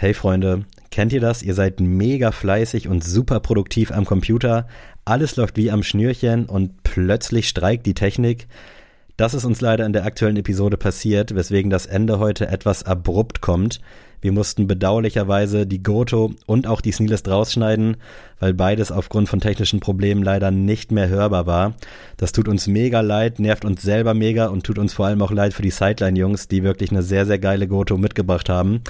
Hey Freunde, kennt ihr das? Ihr seid mega fleißig und super produktiv am Computer. Alles läuft wie am Schnürchen und plötzlich streikt die Technik. Das ist uns leider in der aktuellen Episode passiert, weswegen das Ende heute etwas abrupt kommt. Wir mussten bedauerlicherweise die Goto und auch die Sneelist rausschneiden, weil beides aufgrund von technischen Problemen leider nicht mehr hörbar war. Das tut uns mega leid, nervt uns selber mega und tut uns vor allem auch leid für die Sideline-Jungs, die wirklich eine sehr, sehr geile Goto mitgebracht haben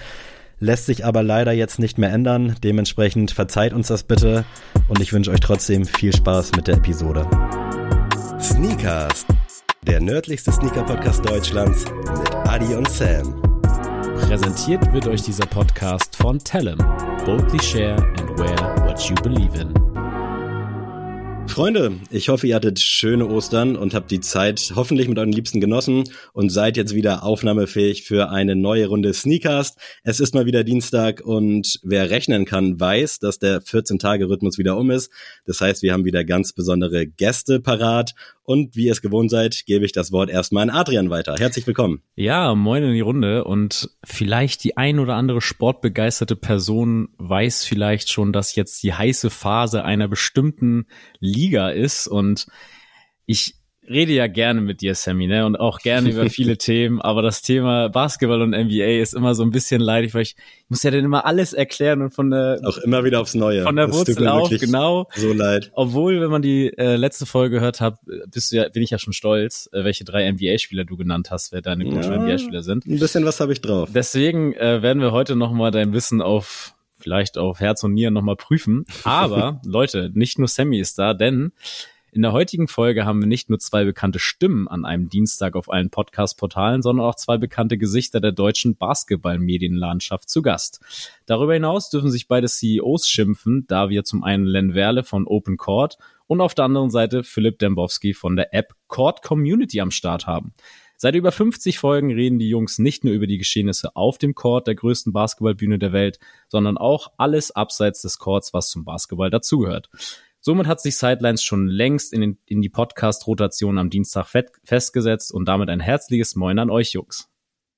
lässt sich aber leider jetzt nicht mehr ändern. Dementsprechend verzeiht uns das bitte und ich wünsche euch trotzdem viel Spaß mit der Episode. Sneakers, der nördlichste Sneaker-Podcast Deutschlands mit Adi und Sam. Präsentiert wird euch dieser Podcast von Tellem. Boldly share and wear what you believe in. Freunde, ich hoffe, ihr hattet schöne Ostern und habt die Zeit hoffentlich mit euren Liebsten genossen und seid jetzt wieder aufnahmefähig für eine neue Runde Sneakers. Es ist mal wieder Dienstag und wer rechnen kann, weiß, dass der 14-Tage-Rhythmus wieder um ist. Das heißt, wir haben wieder ganz besondere Gäste parat und wie ihr es gewohnt seid, gebe ich das Wort erstmal an Adrian weiter. Herzlich willkommen. Ja, moin in die Runde und vielleicht die ein oder andere sportbegeisterte Person weiß vielleicht schon, dass jetzt die heiße Phase einer bestimmten Liga ist und ich rede ja gerne mit dir, Sammy, ne? Und auch gerne über viele Themen, aber das Thema Basketball und NBA ist immer so ein bisschen leidig, weil ich, ich muss ja dann immer alles erklären und von der auch immer wieder aufs Neue. Von der das Wurzel auf, genau. So leid. Obwohl, wenn man die äh, letzte Folge gehört hat, bist du ja, bin ich ja schon stolz, äh, welche drei NBA-Spieler du genannt hast, wer deine guten ja, NBA-Spieler sind. Ein bisschen was habe ich drauf. Deswegen äh, werden wir heute nochmal dein Wissen auf vielleicht auf Herz und Nieren nochmal prüfen. Aber Leute, nicht nur Sammy ist da, denn in der heutigen Folge haben wir nicht nur zwei bekannte Stimmen an einem Dienstag auf allen Podcast-Portalen, sondern auch zwei bekannte Gesichter der deutschen Basketball-Medienlandschaft zu Gast. Darüber hinaus dürfen sich beide CEOs schimpfen, da wir zum einen Len Werle von Open Court und auf der anderen Seite Philipp Dembowski von der App Court Community am Start haben. Seit über 50 Folgen reden die Jungs nicht nur über die Geschehnisse auf dem Court der größten Basketballbühne der Welt, sondern auch alles abseits des Courts, was zum Basketball dazugehört. Somit hat sich Sidelines schon längst in, den, in die Podcast-Rotation am Dienstag festgesetzt und damit ein herzliches Moin an euch, Jungs.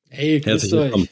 Hey, grüßt euch.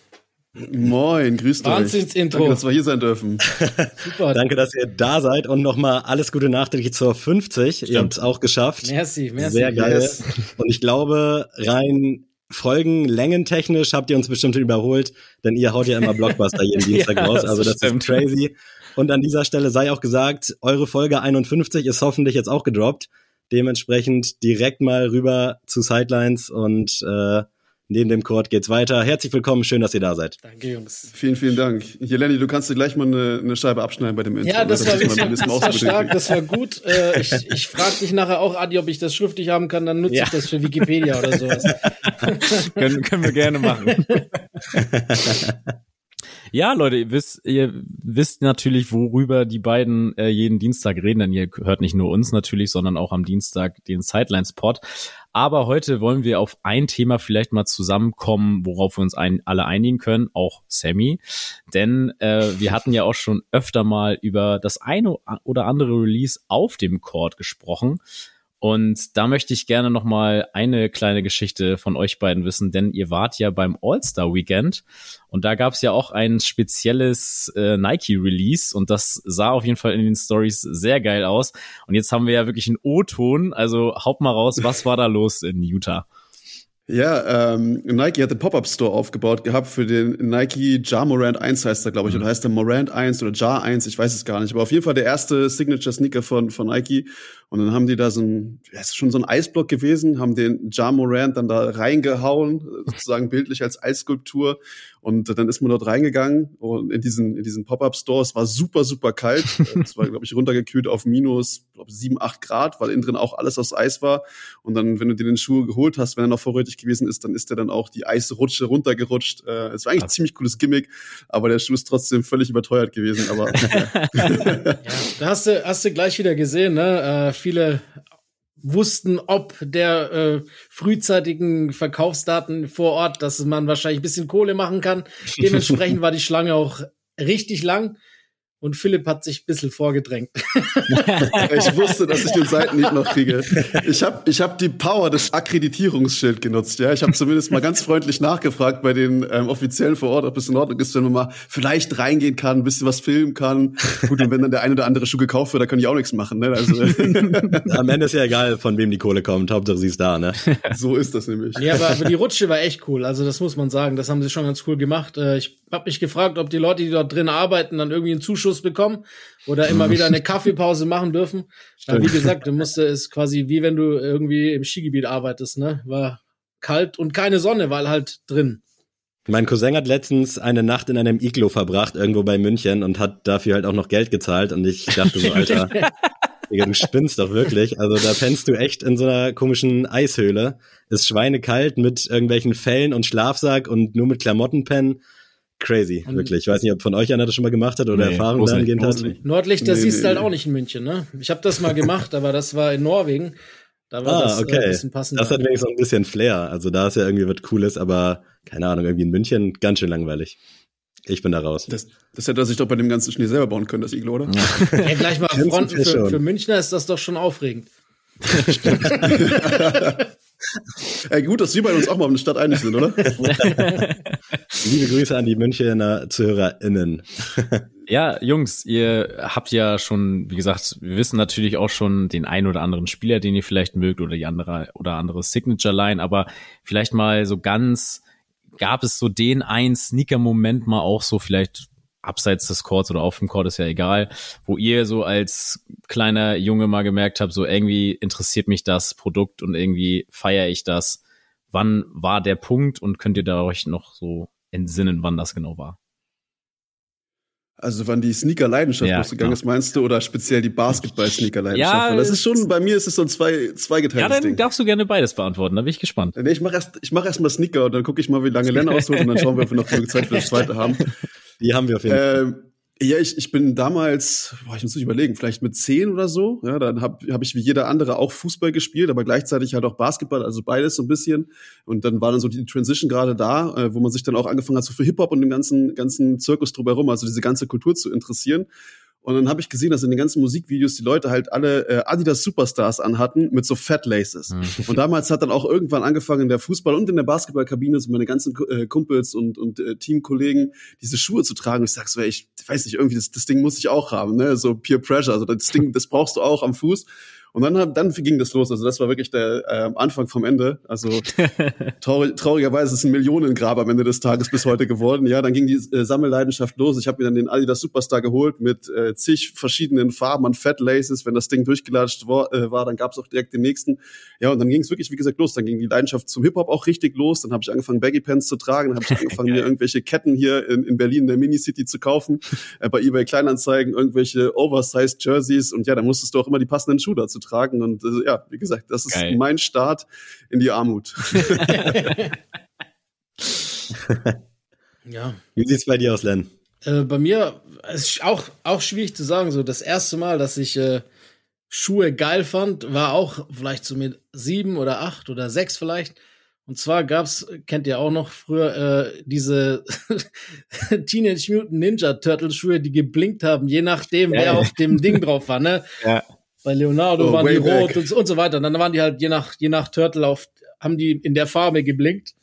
Moin, grüßt euch. Wahnsinns-Intro. Danke, dass wir hier sein dürfen. Super. Danke, dass ihr da seid und nochmal alles Gute nachträglich zur 50. Stimmt. Ihr habt es auch geschafft. Merci, merci. Sehr geil. Yes. Und ich glaube, rein Folgen längentechnisch habt ihr uns bestimmt überholt, denn ihr haut ja immer Blockbuster jeden Dienstag ja, raus. Also das stimmt. ist crazy. Und an dieser Stelle sei auch gesagt, eure Folge 51 ist hoffentlich jetzt auch gedroppt. Dementsprechend direkt mal rüber zu Sidelines und äh, neben dem Chord geht's weiter. Herzlich willkommen, schön, dass ihr da seid. Danke, Jungs. Vielen, vielen Dank. Jeleni, du kannst dir gleich mal eine, eine Scheibe abschneiden bei dem Intro. Ja, das, war, das, das war stark, das war gut. Äh, ich ich frage dich nachher auch, Adi, ob ich das schriftlich haben kann, dann nutze ja. ich das für Wikipedia oder sowas. können, können wir gerne machen. Ja, Leute, ihr wisst, ihr wisst natürlich, worüber die beiden äh, jeden Dienstag reden, denn ihr hört nicht nur uns natürlich, sondern auch am Dienstag den Sidelines-Pod. Aber heute wollen wir auf ein Thema vielleicht mal zusammenkommen, worauf wir uns ein, alle einigen können, auch Sammy. Denn äh, wir hatten ja auch schon öfter mal über das eine oder andere Release auf dem Court gesprochen. Und da möchte ich gerne noch mal eine kleine Geschichte von euch beiden wissen, denn ihr wart ja beim All-Star Weekend und da gab es ja auch ein spezielles äh, Nike-Release und das sah auf jeden Fall in den Stories sehr geil aus. Und jetzt haben wir ja wirklich einen O-Ton, also haut mal raus, was war da los in Utah? Ja, ähm, Nike hat den Pop-Up-Store aufgebaut gehabt für den Nike Jar Morant 1 heißt er, glaube ich, mhm. oder heißt der Morant 1 oder Jar 1, ich weiß es gar nicht, aber auf jeden Fall der erste Signature-Sneaker von, von Nike und dann haben die da so ein, ja, ist schon so ein Eisblock gewesen, haben den Ja Morant dann da reingehauen, sozusagen bildlich als Eisskulptur. Und dann ist man dort reingegangen und in diesen, in diesen Pop-Up-Store. Es war super, super kalt. Es war, glaube ich, runtergekühlt auf minus, glaube sieben, acht Grad, weil innen drin auch alles aus Eis war. Und dann, wenn du dir den Schuh geholt hast, wenn er noch vorrätig gewesen ist, dann ist er dann auch die Eisrutsche runtergerutscht. Äh, es war eigentlich ein ziemlich cooles Gimmick, aber der Schuh ist trotzdem völlig überteuert gewesen. Aber ja, da hast du, hast du gleich wieder gesehen, ne? Äh, viele wussten, ob der äh, frühzeitigen Verkaufsdaten vor Ort, dass man wahrscheinlich ein bisschen Kohle machen kann. Dementsprechend war die Schlange auch richtig lang. Und Philipp hat sich ein bisschen vorgedrängt. ich wusste, dass ich den Seiten nicht noch kriege. Ich habe ich hab die Power des Akkreditierungsschild genutzt. Ja, Ich habe zumindest mal ganz freundlich nachgefragt bei den ähm, Offiziellen vor Ort, ob es in Ordnung ist, wenn man mal vielleicht reingehen kann, ein bisschen was filmen kann. Gut, und wenn dann der eine oder andere Schuh gekauft wird, da kann ich auch nichts machen. Ne? Also, Am Ende ist ja egal, von wem die Kohle kommt. Hauptsache sie ist da. Ne? so ist das nämlich. Ja, aber, aber die Rutsche war echt cool. Also das muss man sagen. Das haben sie schon ganz cool gemacht. Äh, ich habe mich gefragt, ob die Leute, die dort drin arbeiten, dann irgendwie einen Zuschuss bekommen oder immer wieder eine Kaffeepause machen dürfen. Aber wie gesagt, du musste es quasi wie wenn du irgendwie im Skigebiet arbeitest, ne? War kalt und keine Sonne, weil halt drin. Mein Cousin hat letztens eine Nacht in einem Iglo verbracht, irgendwo bei München und hat dafür halt auch noch Geld gezahlt und ich dachte so, Alter, du spinnst doch wirklich. Also da pennst du echt in so einer komischen Eishöhle. Ist schweinekalt mit irgendwelchen Fellen und Schlafsack und nur mit Klamotten pennen. Crazy, Und- wirklich. Ich weiß nicht, ob von euch einer das schon mal gemacht hat oder Nee, Erfahrung dahingehend hat. nicht. Nordlichter Nee, siehst du nee, halt nee. auch nicht in München, ne? Ich habe das mal gemacht, aber das war in Norwegen. Da war Ah, das äh, okay. ein bisschen passender. Das hat wenigstens so ein bisschen Flair. Also da ist ja irgendwie was Cooles, aber keine Ahnung, irgendwie in München ganz schön langweilig. Ich bin da raus. Das, das hätte er sich doch bei dem ganzen Schnee selber bauen können, das Iglo, oder? ja, gleich mal Fronten für, für Münchner ist das doch schon aufregend. Ey, gut, dass wir bei uns auch mal auf eine Stadt einig sind, oder? Liebe Grüße an die Münchener ZuhörerInnen. Ja, Jungs, ihr habt ja schon, wie gesagt, wir wissen natürlich auch schon den einen oder anderen Spieler, den ihr vielleicht mögt oder die andere oder andere Signature Line, aber vielleicht mal so ganz, gab es so den einen Sneaker-Moment mal auch so vielleicht abseits des Courts oder auf dem Court ist ja egal, wo ihr so als kleiner Junge mal gemerkt habt, so irgendwie interessiert mich das Produkt und irgendwie feiere ich das. Wann war der Punkt und könnt ihr da euch noch so entsinnen, wann das genau war? Also wann die Sneaker-Leidenschaft Ja, losgegangen ist, meinst du, oder speziell die Basketball-Sneaker-Leidenschaft? Ja, das ist schon, bei mir ist es so ein zwei, Ja, zweigeteiltes dann Ding. darfst du gerne beides beantworten, da bin ich gespannt. Nee, ich mach erst, ich mach erst mal Sneaker und dann gucke ich mal, wie lange Len ausholt und dann schauen wir, ob wir noch genug Zeit für das zweite haben. Die haben wir auf jeden Fall. Ähm, ja, ich, ich bin damals, boah, ich muss mich überlegen, vielleicht mit zehn oder so. Ja, dann habe hab ich wie jeder andere auch Fußball gespielt, aber gleichzeitig halt auch Basketball, also beides so ein bisschen. Und dann war dann so die Transition gerade da, äh, wo man sich dann auch angefangen hat, so für Hip-Hop und den ganzen, ganzen Zirkus drumherum, also diese ganze Kultur zu interessieren. Und dann habe ich gesehen, dass in den ganzen Musikvideos die Leute halt alle äh, Adidas Superstars anhatten mit so Fat Laces. Und damals hat dann auch irgendwann angefangen in der Fußball- und in der Basketballkabine so meine ganzen äh, Kumpels und, und äh, Teamkollegen diese Schuhe zu tragen. Und ich sag so, ey, ich weiß nicht, irgendwie das, das Ding muss ich auch haben, ne? So Peer Pressure, also das Ding, das brauchst du auch am Fuß. Und dann, dann ging das los. Also das war wirklich der äh, Anfang vom Ende. Also traurig, traurigerweise ist es ein Millionengrab am Ende des Tages bis heute geworden. Ja, dann ging die äh, Sammelleidenschaft los. Ich habe mir dann den Adidas Superstar geholt mit äh, zig verschiedenen Farben an Fat Laces. Wenn das Ding durchgelatscht war, äh, war dann gab es auch direkt den nächsten. Ja, und dann ging es wirklich, wie gesagt, los. Dann ging die Leidenschaft zum Hip-Hop auch richtig los. Dann habe ich angefangen, Baggy Pants zu tragen. Dann habe ich angefangen, mir irgendwelche Ketten hier in, in Berlin in der Mini-City zu kaufen. Äh, bei eBay Kleinanzeigen irgendwelche Oversized Jerseys. Und ja, dann musstest du auch immer die passenden Schuhe dazu tragen. Und äh, ja, wie gesagt, das ist Geil. mein Start in die Armut. Ja. Wie sieht's bei dir aus, Len? Äh, bei mir ist auch, auch schwierig zu sagen. So das erste Mal, dass ich äh, Schuhe geil fand, war auch vielleicht so mit sieben oder acht oder sechs vielleicht. Und zwar gab's, kennt ihr auch noch früher, äh, diese Teenage Mutant Ninja Turtle Schuhe, die geblinkt haben, je nachdem, Ja, wer auf dem Ding drauf war, ne? Ja. Bei Leonardo Oh, waren die rot und, so- und so weiter. Und dann waren die halt je nach, je nach Turtle auf, haben die in der Farbe geblinkt.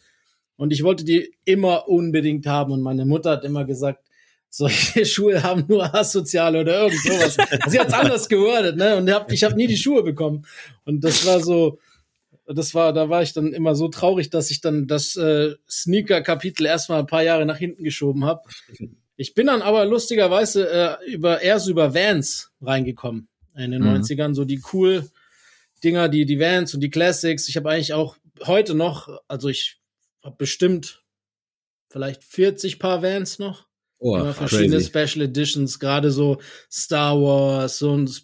Und ich wollte die immer unbedingt haben. Und meine Mutter hat immer gesagt, solche Schuhe haben nur Asoziale oder irgend sowas. Sie hat's anders gewordet, ne? Und hab, ich habe nie die Schuhe bekommen. Und das war so, das war, da war ich dann immer so traurig, dass ich dann das äh, Sneaker-Kapitel erstmal ein paar Jahre nach hinten geschoben habe. Ich bin dann aber lustigerweise äh, über eher so über Vans reingekommen in den Mhm. 90ern, so die cool Dinger, die die Vans und die Classics. Ich habe eigentlich auch heute noch, also ich habe bestimmt vielleicht 40 Paar Vans noch. Oh, Immer verschiedene crazy. Special Editions, gerade so Star Wars und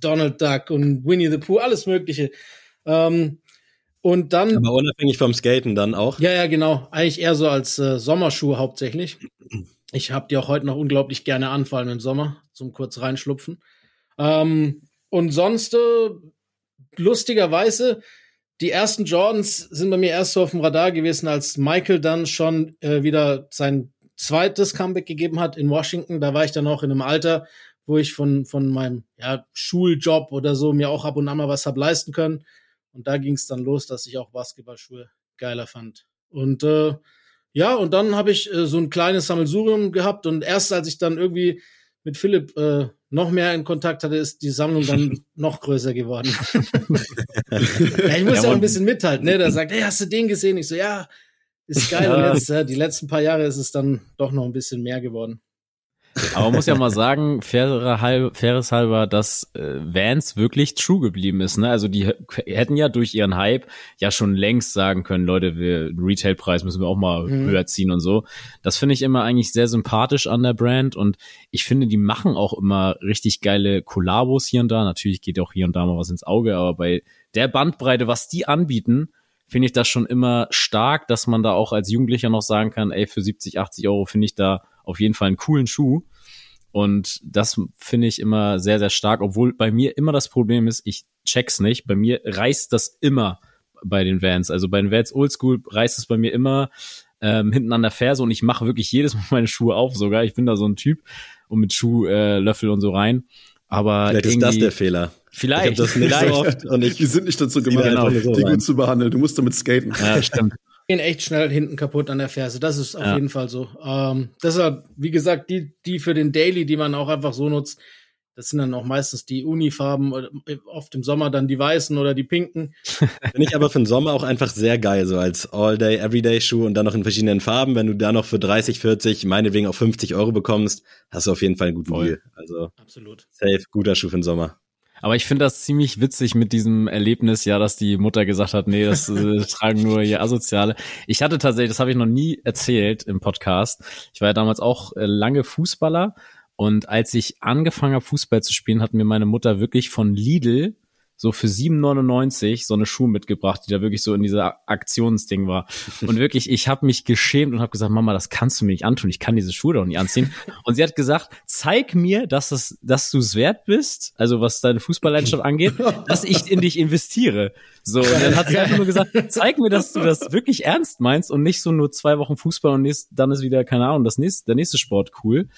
Donald Duck und Winnie the Pooh, alles Mögliche. Ähm, und dann, Aber unabhängig vom Skaten dann auch. ja, ja, genau, eigentlich eher so als äh, Sommerschuh hauptsächlich. Ich habe die auch heute noch unglaublich gerne an, vor allem im Sommer, zum kurz reinschlupfen. Ähm, und sonst, äh, lustigerweise, die ersten Jordans sind bei mir erst so auf dem Radar gewesen, als Michael dann schon äh, wieder sein zweites Comeback gegeben hat in Washington. Da war ich dann auch in einem Alter, wo ich von, von meinem ja, Schuljob oder so mir auch ab und an mal was hab leisten können. Und da ging es dann los, dass ich auch Basketballschuhe geiler fand. Und äh, ja, und dann habe ich äh, so ein kleines Sammelsurium gehabt und erst als ich dann irgendwie mit Philipp äh, noch mehr in Kontakt hatte, ist die Sammlung dann noch größer geworden. ja, ich muss ja, ja auch ein bisschen mithalten, ne? Da sagt, hey, hast du den gesehen? Ich so, ja, ist geil. Und jetzt, äh, die letzten paar Jahre ist es dann doch noch ein bisschen mehr geworden. Aber man muss ja mal sagen, faire halb, faires halber, dass äh, Vans wirklich true geblieben ist. Ne? Also die hätten ja durch ihren Hype ja schon längst sagen können, Leute, wir Retailpreis müssen wir auch mal mhm. höher ziehen und so. Das finde ich immer eigentlich sehr sympathisch an der Brand und ich finde, die machen auch immer richtig geile Kollabos hier und da. Natürlich geht auch hier und da mal was ins Auge, aber bei der Bandbreite, was die anbieten, finde ich das schon immer stark, dass man da auch als Jugendlicher noch sagen kann, ey, für 70, 80 Euro finde ich da auf jeden Fall einen coolen Schuh. Und das finde ich immer sehr, sehr stark, obwohl bei mir immer das Problem ist, ich check's nicht. Bei mir reißt das immer bei den Vans. Also bei den Vans Oldschool reißt es bei mir immer ähm, hinten an der Ferse und ich mache wirklich jedes Mal meine Schuhe auf sogar. Ich bin da so ein Typ und mit Schuhlöffel äh, und so rein. Aber vielleicht ist das der Fehler. Vielleicht. Ich das nicht vielleicht. so oft und ich, die sind nicht dazu gemacht, genau, so die gut zu behandeln. Du musst damit skaten. Ja, stimmt gehen echt schnell hinten kaputt an der Ferse. Das ist auf ja. jeden Fall so. Ähm, deshalb, wie gesagt, die, die für den Daily, die man auch einfach so nutzt, das sind dann auch meistens die Unifarben, äh, oft im Sommer dann die weißen oder die pinken. Finde ich aber für den Sommer auch einfach sehr geil, so als All-Day, Everyday-Schuh und dann noch in verschiedenen Farben. Wenn du da noch für 30, 40, meinetwegen auch 50 Euro bekommst, hast du auf jeden Fall einen guten Voll. Deal. Also, Absolut. Safe, guter Schuh für den Sommer. Aber ich finde das ziemlich witzig mit diesem Erlebnis, ja, dass die Mutter gesagt hat, nee, das äh, tragen nur hier Asoziale. Ich hatte tatsächlich, das habe ich noch nie erzählt im Podcast. Ich war ja damals auch äh, lange Fußballer und als ich angefangen habe, Fußball zu spielen, hat mir meine Mutter wirklich von Lidl so für 7,99 so eine Schuhe mitgebracht, die da wirklich so in dieser Aktionsding war. Und wirklich, ich habe mich geschämt und habe gesagt, Mama, das kannst du mir nicht antun. Ich kann diese Schuhe doch nicht anziehen. Und sie hat gesagt, zeig mir, dass, es, dass du es wert bist, also was deine Fußballleidenschaft angeht, dass ich in dich investiere. So, und dann hat sie einfach nur gesagt, zeig mir, dass du das wirklich ernst meinst und nicht so nur zwei Wochen Fußball und nächst, dann ist wieder, keine Ahnung, das nächste, der nächste Sport cool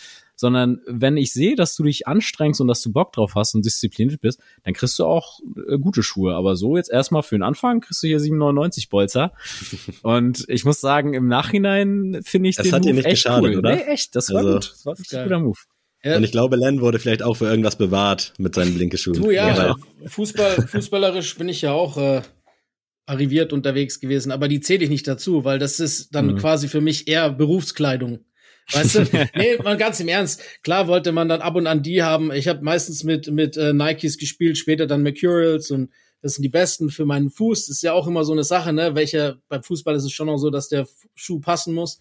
sondern wenn ich sehe, dass du dich anstrengst und dass du Bock drauf hast und diszipliniert bist, dann kriegst du auch äh, gute Schuhe. Aber so jetzt erstmal für den Anfang kriegst du hier 7,99 Bolzer. und ich muss sagen, im Nachhinein finde ich das den hat Move dir nicht echt geschadet, cool. oder? Nee, echt, das war also, gut. Das war ein guter Move. Ja. Und ich glaube, Len wurde vielleicht auch für irgendwas bewahrt mit seinen Blinkeschuhen. Du ja, ja. Fußball, fußballerisch bin ich ja auch äh, arriviert unterwegs gewesen, aber die zähle ich nicht dazu, weil das ist dann mhm. quasi für mich eher Berufskleidung. Weißt du? nee, mal ganz im Ernst. Klar wollte man dann ab und an die haben. Ich habe meistens mit, mit äh, Nikes gespielt, später dann Mercurials und das sind die besten für meinen Fuß. Das ist ja auch immer so eine Sache, ne? Welcher, beim Fußball ist es schon noch so, dass der Schuh passen muss.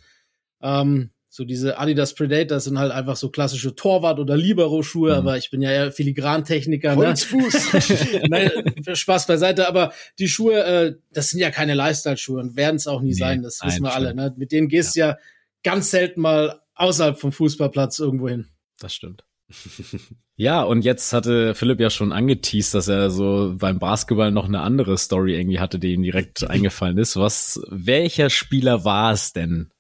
Ähm, so diese Adidas Predator sind halt einfach so klassische Torwart- oder Libero-Schuhe, mhm. aber ich bin ja eher Filigrantechniker. Ne? Nein, Spaß beiseite, aber die Schuhe, äh, das sind ja keine Lifestyle-Schuhe und werden es auch nie nee, sein, das wissen wir alle. Ne? Mit denen gehst ja. ja ganz selten mal außerhalb vom Fußballplatz irgendwo hin. Das stimmt. ja, und jetzt hatte Philipp ja schon angeteased, dass er so beim Basketball noch eine andere Story irgendwie hatte, die ihm direkt eingefallen ist. Was, welcher Spieler war es denn?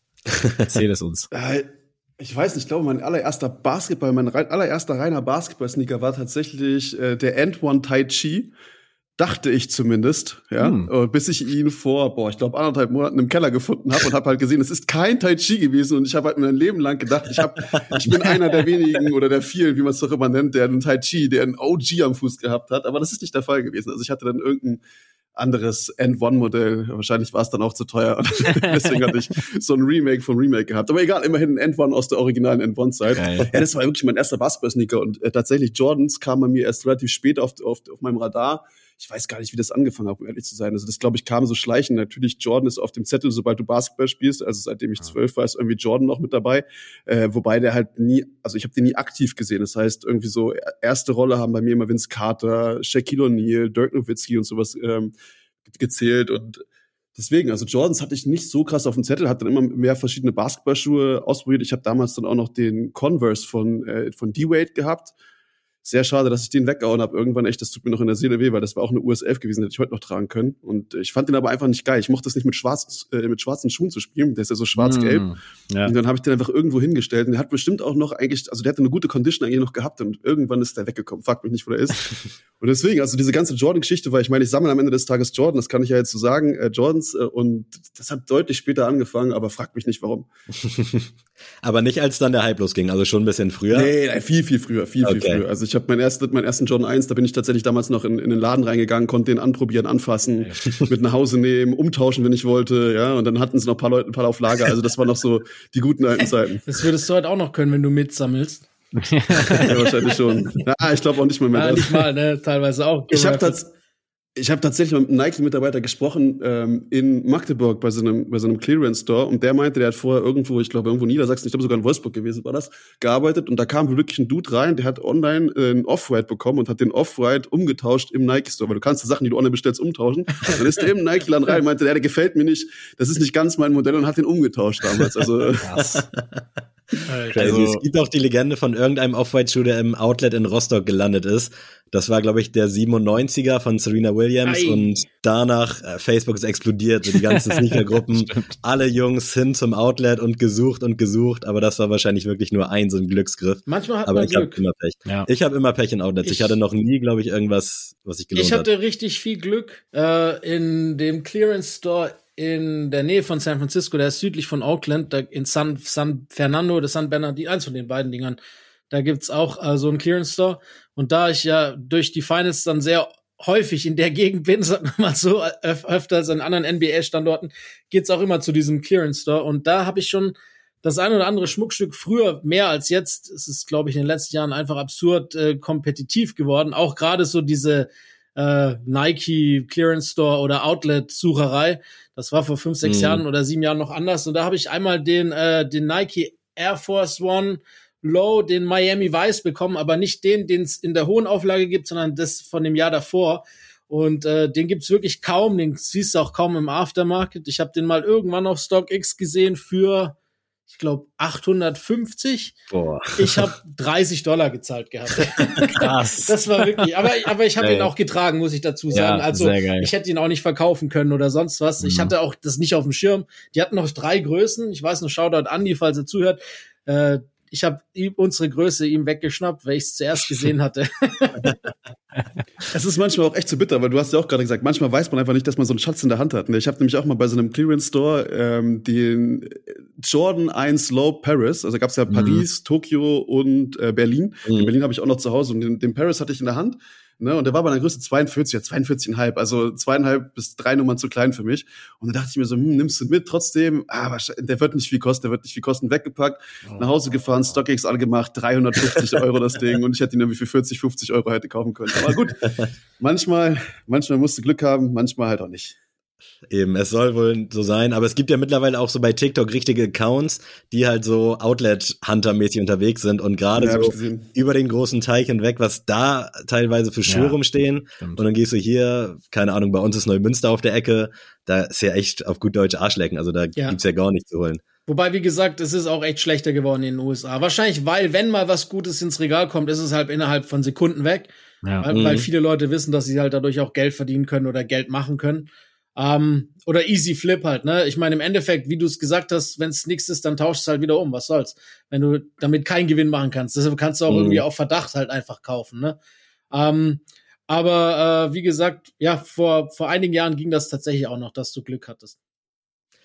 Erzähl es uns. Äh, ich weiß nicht, ich glaube, mein allererster Basketball, mein allererster reiner Basketball-Sneaker war tatsächlich äh, der End One Tai Chi dachte ich zumindest, ja, hm. Äh, bis ich ihn vor, boah, ich glaube anderthalb Monaten im Keller gefunden habe und habe halt gesehen, es ist kein Tai Chi gewesen und ich habe halt mein Leben lang gedacht, ich habe, ich bin einer der wenigen oder der vielen, wie man es doch immer nennt, der einen Tai Chi, der einen OG am Fuß gehabt hat, aber das ist nicht der Fall gewesen. Also ich hatte dann irgendein anderes End-One-Modell. Wahrscheinlich war es dann auch zu teuer. Deswegen hatte ich so ein Remake vom Remake gehabt. Aber egal, immerhin ein End-One aus der originalen End-One-Zeit. Ja, das war wirklich mein erster Basketball-Sneaker. Und äh, tatsächlich, Jordans kamen bei mir erst relativ spät auf, auf, auf meinem Radar ich weiß gar nicht, wie das angefangen hat, um ehrlich zu sein. Also das, glaube ich, kam so schleichend. Natürlich, Jordan ist auf dem Zettel, sobald du Basketball spielst. Also seitdem ich zwölf war, ist irgendwie Jordan noch mit dabei. Äh, wobei der halt nie, also ich habe den nie aktiv gesehen. Das heißt, irgendwie so erste Rolle haben bei mir immer Vince Carter, Shaquille O'Neal, Dirk Nowitzki und sowas ähm, gezählt und Deswegen, also Jordans hatte ich nicht so krass auf dem Zettel, hat dann immer mehr verschiedene Basketballschuhe ausprobiert. Ich habe damals dann auch noch den Converse von, äh, von D-Wade gehabt sehr schade, dass ich den weggehauen habe. Irgendwann echt, das tut mir noch in der Seele weh, weil das war auch eine US 11 gewesen, hätte ich heute noch tragen können. Und ich fand den aber einfach nicht geil. Ich mochte es nicht mit, schwarz, äh, mit schwarzen Schuhen zu spielen. Der ist ja so schwarz-gelb. Mm, ja. Und dann habe ich den einfach irgendwo hingestellt. Und der hat bestimmt auch noch eigentlich, also der hatte eine gute Condition eigentlich noch gehabt und irgendwann ist der weggekommen. Fragt mich nicht, wo der ist. und deswegen, also diese ganze Jordan-Geschichte, weil ich meine, ich sammle am Ende des Tages Jordan, das kann ich ja jetzt so sagen, äh, Jordans. Äh, und das hat deutlich später angefangen, aber fragt mich nicht, warum. aber nicht, als dann der Hype losging, also schon ein bisschen früher. Nee, nein, viel, viel früher, viel, okay. viel früher. Also ich habe mein, erst, mein ersten Jordan 1, da bin ich tatsächlich damals noch in, in den Laden reingegangen, konnte den anprobieren, anfassen, mit nach Hause nehmen, umtauschen, wenn ich wollte, ja, und dann hatten sie noch ein paar Leute, ein paar auf Lager, also das war noch so die guten alten Zeiten. Das würdest du heute auch noch können, wenn du mitsammelst. ja, wahrscheinlich schon. Ja, ich glaube auch nicht mal mehr. Ja, nicht mal, ne, teilweise auch. Ich habe das ich habe tatsächlich mit einem Nike-Mitarbeiter gesprochen ähm, in Magdeburg bei so einem, bei so einem Clearance-Store und der meinte, der hat vorher irgendwo, ich glaube irgendwo in Niedersachsen, ich glaube sogar in Wolfsburg gewesen war das, gearbeitet und da kam wirklich ein Dude rein, der hat online äh, einen Off-White bekommen und hat den Off-White umgetauscht im Nike-Store, weil du kannst die Sachen, die du online bestellst, umtauschen. Dann ist der im Nike-Land rein, meinte, der, der gefällt mir nicht, das ist nicht ganz mein Modell und hat den umgetauscht damals. Also Krass. Also, es gibt auch die Legende von irgendeinem Off-White-Schuh, der im Outlet in Rostock gelandet ist. Das war, glaube ich, der 97er von Serena Williams Ei. und danach äh, Facebook ist explodiert, die ganzen Sneaker-Gruppen, alle Jungs hin zum Outlet und gesucht und gesucht, aber das war wahrscheinlich wirklich nur ein so ein Glücksgriff. Manchmal hat aber man ich habe immer Pech. Ja. Ich habe immer Pech in Outlets. Ich, ich hatte noch nie, glaube ich, irgendwas, was ich gelohnt Ich hatte hat. richtig viel Glück äh, in dem Clearance Store in der Nähe von San Francisco, der ist südlich von Oakland, da in San, San Fernando oder San Bernardino, eins von den beiden Dingern. Da gibt's auch äh, so einen Clearance Store. Und da ich ja durch die Finals dann sehr häufig in der Gegend bin, sagen wir mal so, öf öfter als an anderen NBA-Standorten, geht's auch immer zu diesem Clearance Store. Und da habe ich schon das ein oder andere Schmuckstück früher mehr als jetzt. Es ist, glaube ich, in den letzten Jahren einfach absurd äh, kompetitiv geworden. Auch gerade so diese äh, Nike Clearance Store oder Outlet Sucherei. Das war vor fünf, sechs mhm. Jahren oder sieben Jahren noch anders. Und da habe ich einmal den, äh, den Nike Air Force One Low, den Miami Vice bekommen, aber nicht den, den es in der hohen Auflage gibt, sondern das von dem Jahr davor. Und äh, den gibt's wirklich kaum, den siehst du auch kaum im Aftermarket. Ich habe den mal irgendwann auf StockX gesehen für ich glaube, 850. Boah. Ich habe 30 Dollar gezahlt gehabt. Krass. Das war wirklich, aber, aber ich habe ihn auch getragen, muss ich dazu sagen. Ja, also ich hätte ihn auch nicht verkaufen können oder sonst was. Mhm. Ich hatte auch das nicht auf dem Schirm. Die hatten noch drei Größen. Ich weiß noch, Shoutout Andi, falls er zuhört. Äh, ich habe unsere Größe ihm weggeschnappt, weil ich es zuerst gesehen hatte. Es ist manchmal auch echt zu bitter, weil du hast ja auch gerade gesagt, manchmal weiß man einfach nicht, dass man so einen Schatz in der Hand hat. Ich habe nämlich auch mal bei so einem Clearance Store ähm, den Jordan 1 Low Paris, also gab es ja mhm. Paris, mhm. Tokio und äh, Berlin. Mhm. In Berlin habe ich auch noch zu Hause und den, den Paris hatte ich in der Hand. Ne? Und der war bei einer Größe 42, ja 42,5, also zweieinhalb bis drei Nummern zu klein für mich. Und dann dachte ich mir so, hm, nimmst du mit trotzdem? Ah, der wird nicht viel kosten, der wird nicht viel kosten. Weggepackt, nach Hause gefahren, StockX angemacht, 350 Euro das Ding und ich hätte ihn irgendwie für 40, 50 Euro hätte kaufen können. Aber gut, manchmal, manchmal musst du Glück haben, manchmal halt auch nicht. Eben, es soll wohl so sein, aber es gibt ja mittlerweile auch so bei TikTok richtige Accounts, die halt so Outlet-Hunter-mäßig unterwegs sind und gerade ja, so über den großen Teich hinweg, was da teilweise für Schuhe ja, rumstehen. Stimmt. Und dann gehst du hier, keine Ahnung, bei uns ist Neumünster auf der Ecke, da ist ja echt auf gut Deutsch Arschlecken, also da ja. gibt's ja gar nichts zu holen. Wobei, wie gesagt, es ist auch echt schlechter geworden in den USA. Wahrscheinlich, weil, wenn mal was Gutes ins Regal kommt, ist es halt innerhalb von Sekunden weg. Ja. Weil, mhm. weil viele Leute wissen, dass sie halt dadurch auch Geld verdienen können oder Geld machen können. Ähm, oder Easy Flip halt, ne? Ich meine, im Endeffekt, wie du es gesagt hast, wenn es nichts ist, dann tauschst du halt wieder um. Was soll's? Wenn du damit keinen Gewinn machen kannst. Deshalb kannst du auch mhm. irgendwie auf Verdacht halt einfach kaufen, ne? Ähm, aber äh, wie gesagt, ja, vor, vor einigen Jahren ging das tatsächlich auch noch, dass du Glück hattest.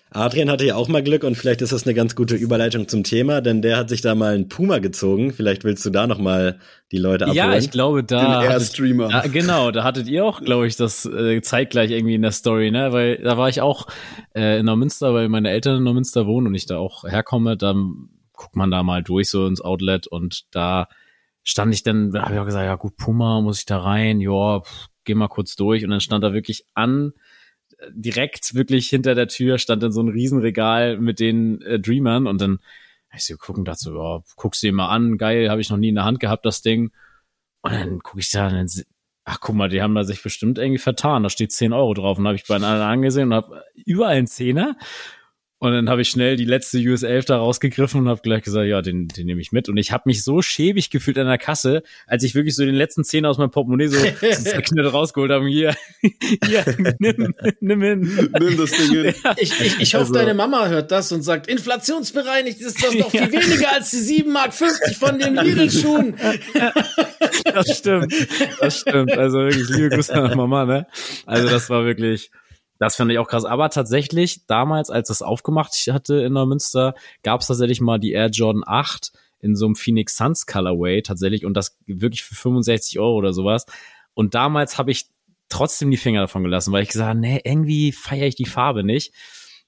Adrian hatte ja auch mal Glück und vielleicht ist das eine ganz gute Überleitung zum Thema, denn der hat sich da mal einen Puma gezogen. Vielleicht willst du da noch mal die Leute abholen. Ja, ich glaube da. Den Airstreamer. Ja, genau, da hattet ihr auch, glaube ich, das äh, zeitgleich irgendwie in der Story, ne? Weil da war ich auch äh, in Neumünster, weil meine Eltern in Neumünster wohnen und ich da auch herkomme. Dann guckt man da mal durch so ins Outlet und da stand ich dann, da habe ich auch gesagt, ja gut, Puma, muss ich da rein? Ja, geh mal kurz durch und dann stand da wirklich an direkt wirklich hinter der Tür stand dann so ein Riesenregal mit den äh, Dreamern und dann ich so gucken dachte so, ja, guckst du dir mal an, geil, habe ich noch nie in der Hand gehabt, das Ding. Und dann gucke ich da und dann, ach guck mal, die haben da sich bestimmt irgendwie vertan. Da steht 10 Euro drauf und habe ich bei einem angesehen und habe überall einen Zehner. Und dann habe ich schnell die letzte US 11 da rausgegriffen und habe gleich gesagt, ja, den, den nehme ich mit. Und ich habe mich so schäbig gefühlt an der Kasse, als ich wirklich so den letzten Zehner aus meinem Portemonnaie so zerknittert rausgeholt habe. Hier, hier, nimm, nimm hin. Nimm das Ding hin. Ich, ich, ich hoffe, Also- deine Mama hört das und sagt, inflationsbereinigt ist das doch viel weniger als die 7,50 Mark von den Lidl-Schuhen. Das stimmt. Das stimmt. Also wirklich, liebe Grüße an Mama, ne? Also das war wirklich, das fand ich auch krass. Aber tatsächlich, damals, als das aufgemacht hatte in Neumünster, gab es tatsächlich mal die Air Jordan 8 in so einem Phoenix Suns Colorway tatsächlich und das wirklich für 65 Euro oder sowas. Und damals habe ich trotzdem die Finger davon gelassen, weil ich gesagt habe, nee, irgendwie feiere ich die Farbe nicht.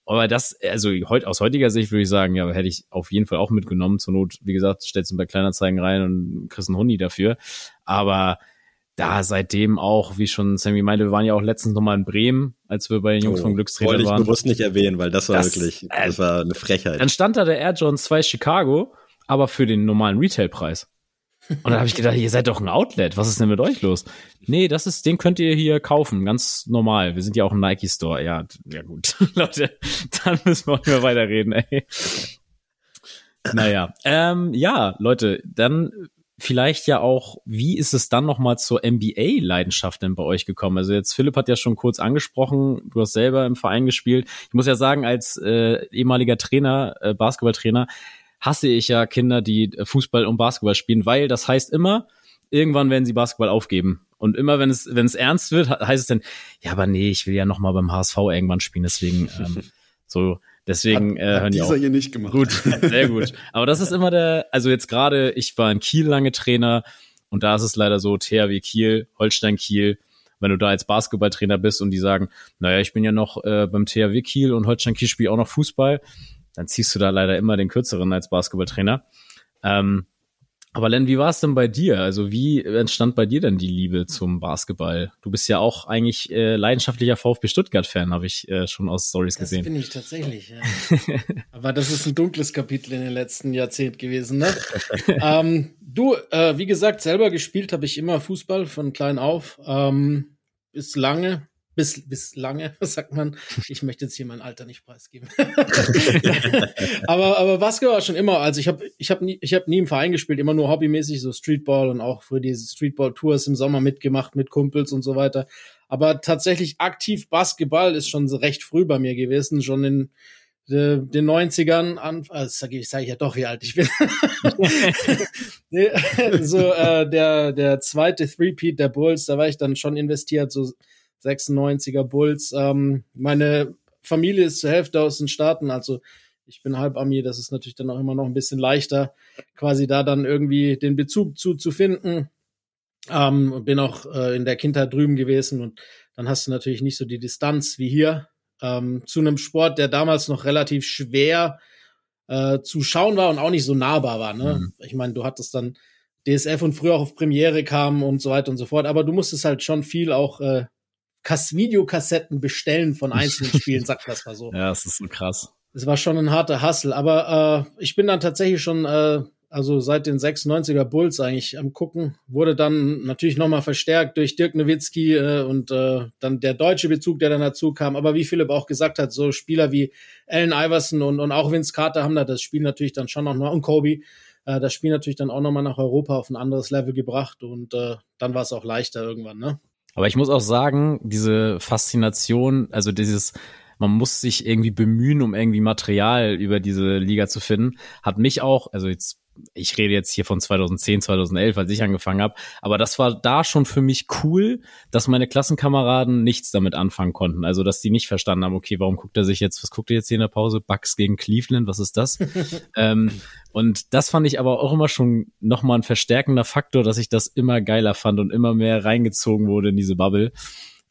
Aber das, also heut, aus heutiger Sicht würde ich sagen, ja, hätte ich auf jeden Fall auch mitgenommen. Zur Not, wie gesagt, stellst du bei Kleinanzeigen rein und kriegst einen Hundi dafür. Aber da seitdem auch, wie schon Sammy meinte, wir waren ja auch letztens nochmal in Bremen, als wir bei den Jungs Oh, vom Glückstrainer Wollte ich waren. bewusst nicht erwähnen, weil das war Das- wirklich, äh, das war eine Frechheit. Dann stand da der Air Jordan 2 Chicago, aber für den normalen Retailpreis. Und dann habe ich gedacht, ihr seid doch ein Outlet, was ist denn mit euch los? Nee, das ist, den könnt ihr hier kaufen, ganz normal. Wir sind ja auch ein Nike Store. Ja, ja gut, Leute, dann müssen wir auch nicht mehr weiterreden, ey. Naja, ähm, ja, Leute, dann vielleicht ja auch, wie ist es dann nochmal zur NBA-Leidenschaft denn bei euch gekommen? Also jetzt Philipp hat ja schon kurz angesprochen, du hast selber im Verein gespielt. Ich muss ja sagen, als äh, ehemaliger Trainer, äh, Basketballtrainer, hasse ich ja Kinder, die äh, Fußball und Basketball spielen, weil das heißt immer, irgendwann werden sie Basketball aufgeben. Und immer wenn es, wenn es ernst wird, he- heißt es dann, ja, aber nee, ich will ja nochmal beim HSV irgendwann spielen, deswegen ähm, so, deswegen äh, Hat hören die dieser auf. hier nicht gemacht. Gut, sehr gut. Aber das ist immer der, also jetzt gerade, ich war in Kiel lange Trainer und da ist es leider so, THW Kiel, Holstein Kiel, wenn du da als Basketballtrainer bist und die sagen, naja, ich bin ja noch äh, beim THW Kiel und Holstein Kiel spiele auch noch Fußball, dann ziehst du da leider immer den kürzeren als Basketballtrainer. Ähm, aber Len, wie war es denn bei dir? Also wie entstand bei dir denn die Liebe zum Basketball? Du bist ja auch eigentlich äh, leidenschaftlicher VfB Stuttgart-Fan, habe ich äh, schon aus Stories Das gesehen. bin ich tatsächlich. Ja. Aber das ist ein dunkles Kapitel in den letzten Jahrzehnten gewesen. Ne? ähm, du, äh, wie gesagt, selber gespielt habe ich immer Fußball von klein auf. Ähm, bis lange, bis, bis lange, sagt man? Ich möchte jetzt hier mein Alter nicht preisgeben. aber, aber Basketball war schon immer, also ich habe ich hab nie, ich hab nie im Verein gespielt, immer nur hobbymäßig, so Streetball und auch für diese Streetball-Tours im Sommer mitgemacht mit Kumpels und so weiter. Aber tatsächlich aktiv Basketball ist schon recht früh bei mir gewesen, schon in äh, den 90ern an, also sage ich, sag ich ja doch, wie alt ich bin. so äh, der der zweite Threepeat der Bulls, da war ich dann schon investiert, so 96er Bulls. Ähm, meine Familie ist zur Hälfte aus den Staaten, also ich bin halb Ami, das ist natürlich dann auch immer noch ein bisschen leichter, quasi da dann irgendwie den Bezug zu zu finden. Ähm, bin auch äh, in der Kindheit drüben gewesen und dann hast du natürlich nicht so die Distanz wie hier ähm, zu einem Sport, der damals noch relativ schwer äh, zu schauen war und auch nicht so nahbar war. Ne? Mhm. Ich meine, du hattest dann DSF und früher auch auf Premiere kamen und so weiter und so fort, aber du musstest halt schon viel auch äh, Kass Videokassetten bestellen von einzelnen Spielen, sagt das mal so. Ja, das ist so krass. Es war schon ein harter Hustle, aber äh, ich bin dann tatsächlich schon, äh, also seit den 96er Bulls eigentlich am gucken, wurde dann natürlich nochmal verstärkt durch Dirk Nowitzki äh, und äh, dann der deutsche Bezug, der dann dazu kam. Aber wie Philipp auch gesagt hat, so Spieler wie Allen Iverson und, und auch Vince Carter haben da das Spiel natürlich dann schon noch mal und Kobe äh, das Spiel natürlich dann auch nochmal nach Europa auf ein anderes Level gebracht und äh, dann war es auch leichter irgendwann, ne? Aber ich muss auch sagen, diese Faszination, also dieses, man muss sich irgendwie bemühen, um irgendwie Material über diese Liga zu finden, hat mich auch, also jetzt, ich rede jetzt hier von 2010, 2011, als ich angefangen habe, aber das war da schon für mich cool, dass meine Klassenkameraden nichts damit anfangen konnten. Also, dass die nicht verstanden haben, okay, warum guckt er sich jetzt, was guckt er jetzt hier in der Pause? Bucks gegen Cleveland, was ist das? ähm, und das fand ich aber auch immer schon nochmal ein verstärkender Faktor, dass ich das immer geiler fand und immer mehr reingezogen wurde in diese Bubble.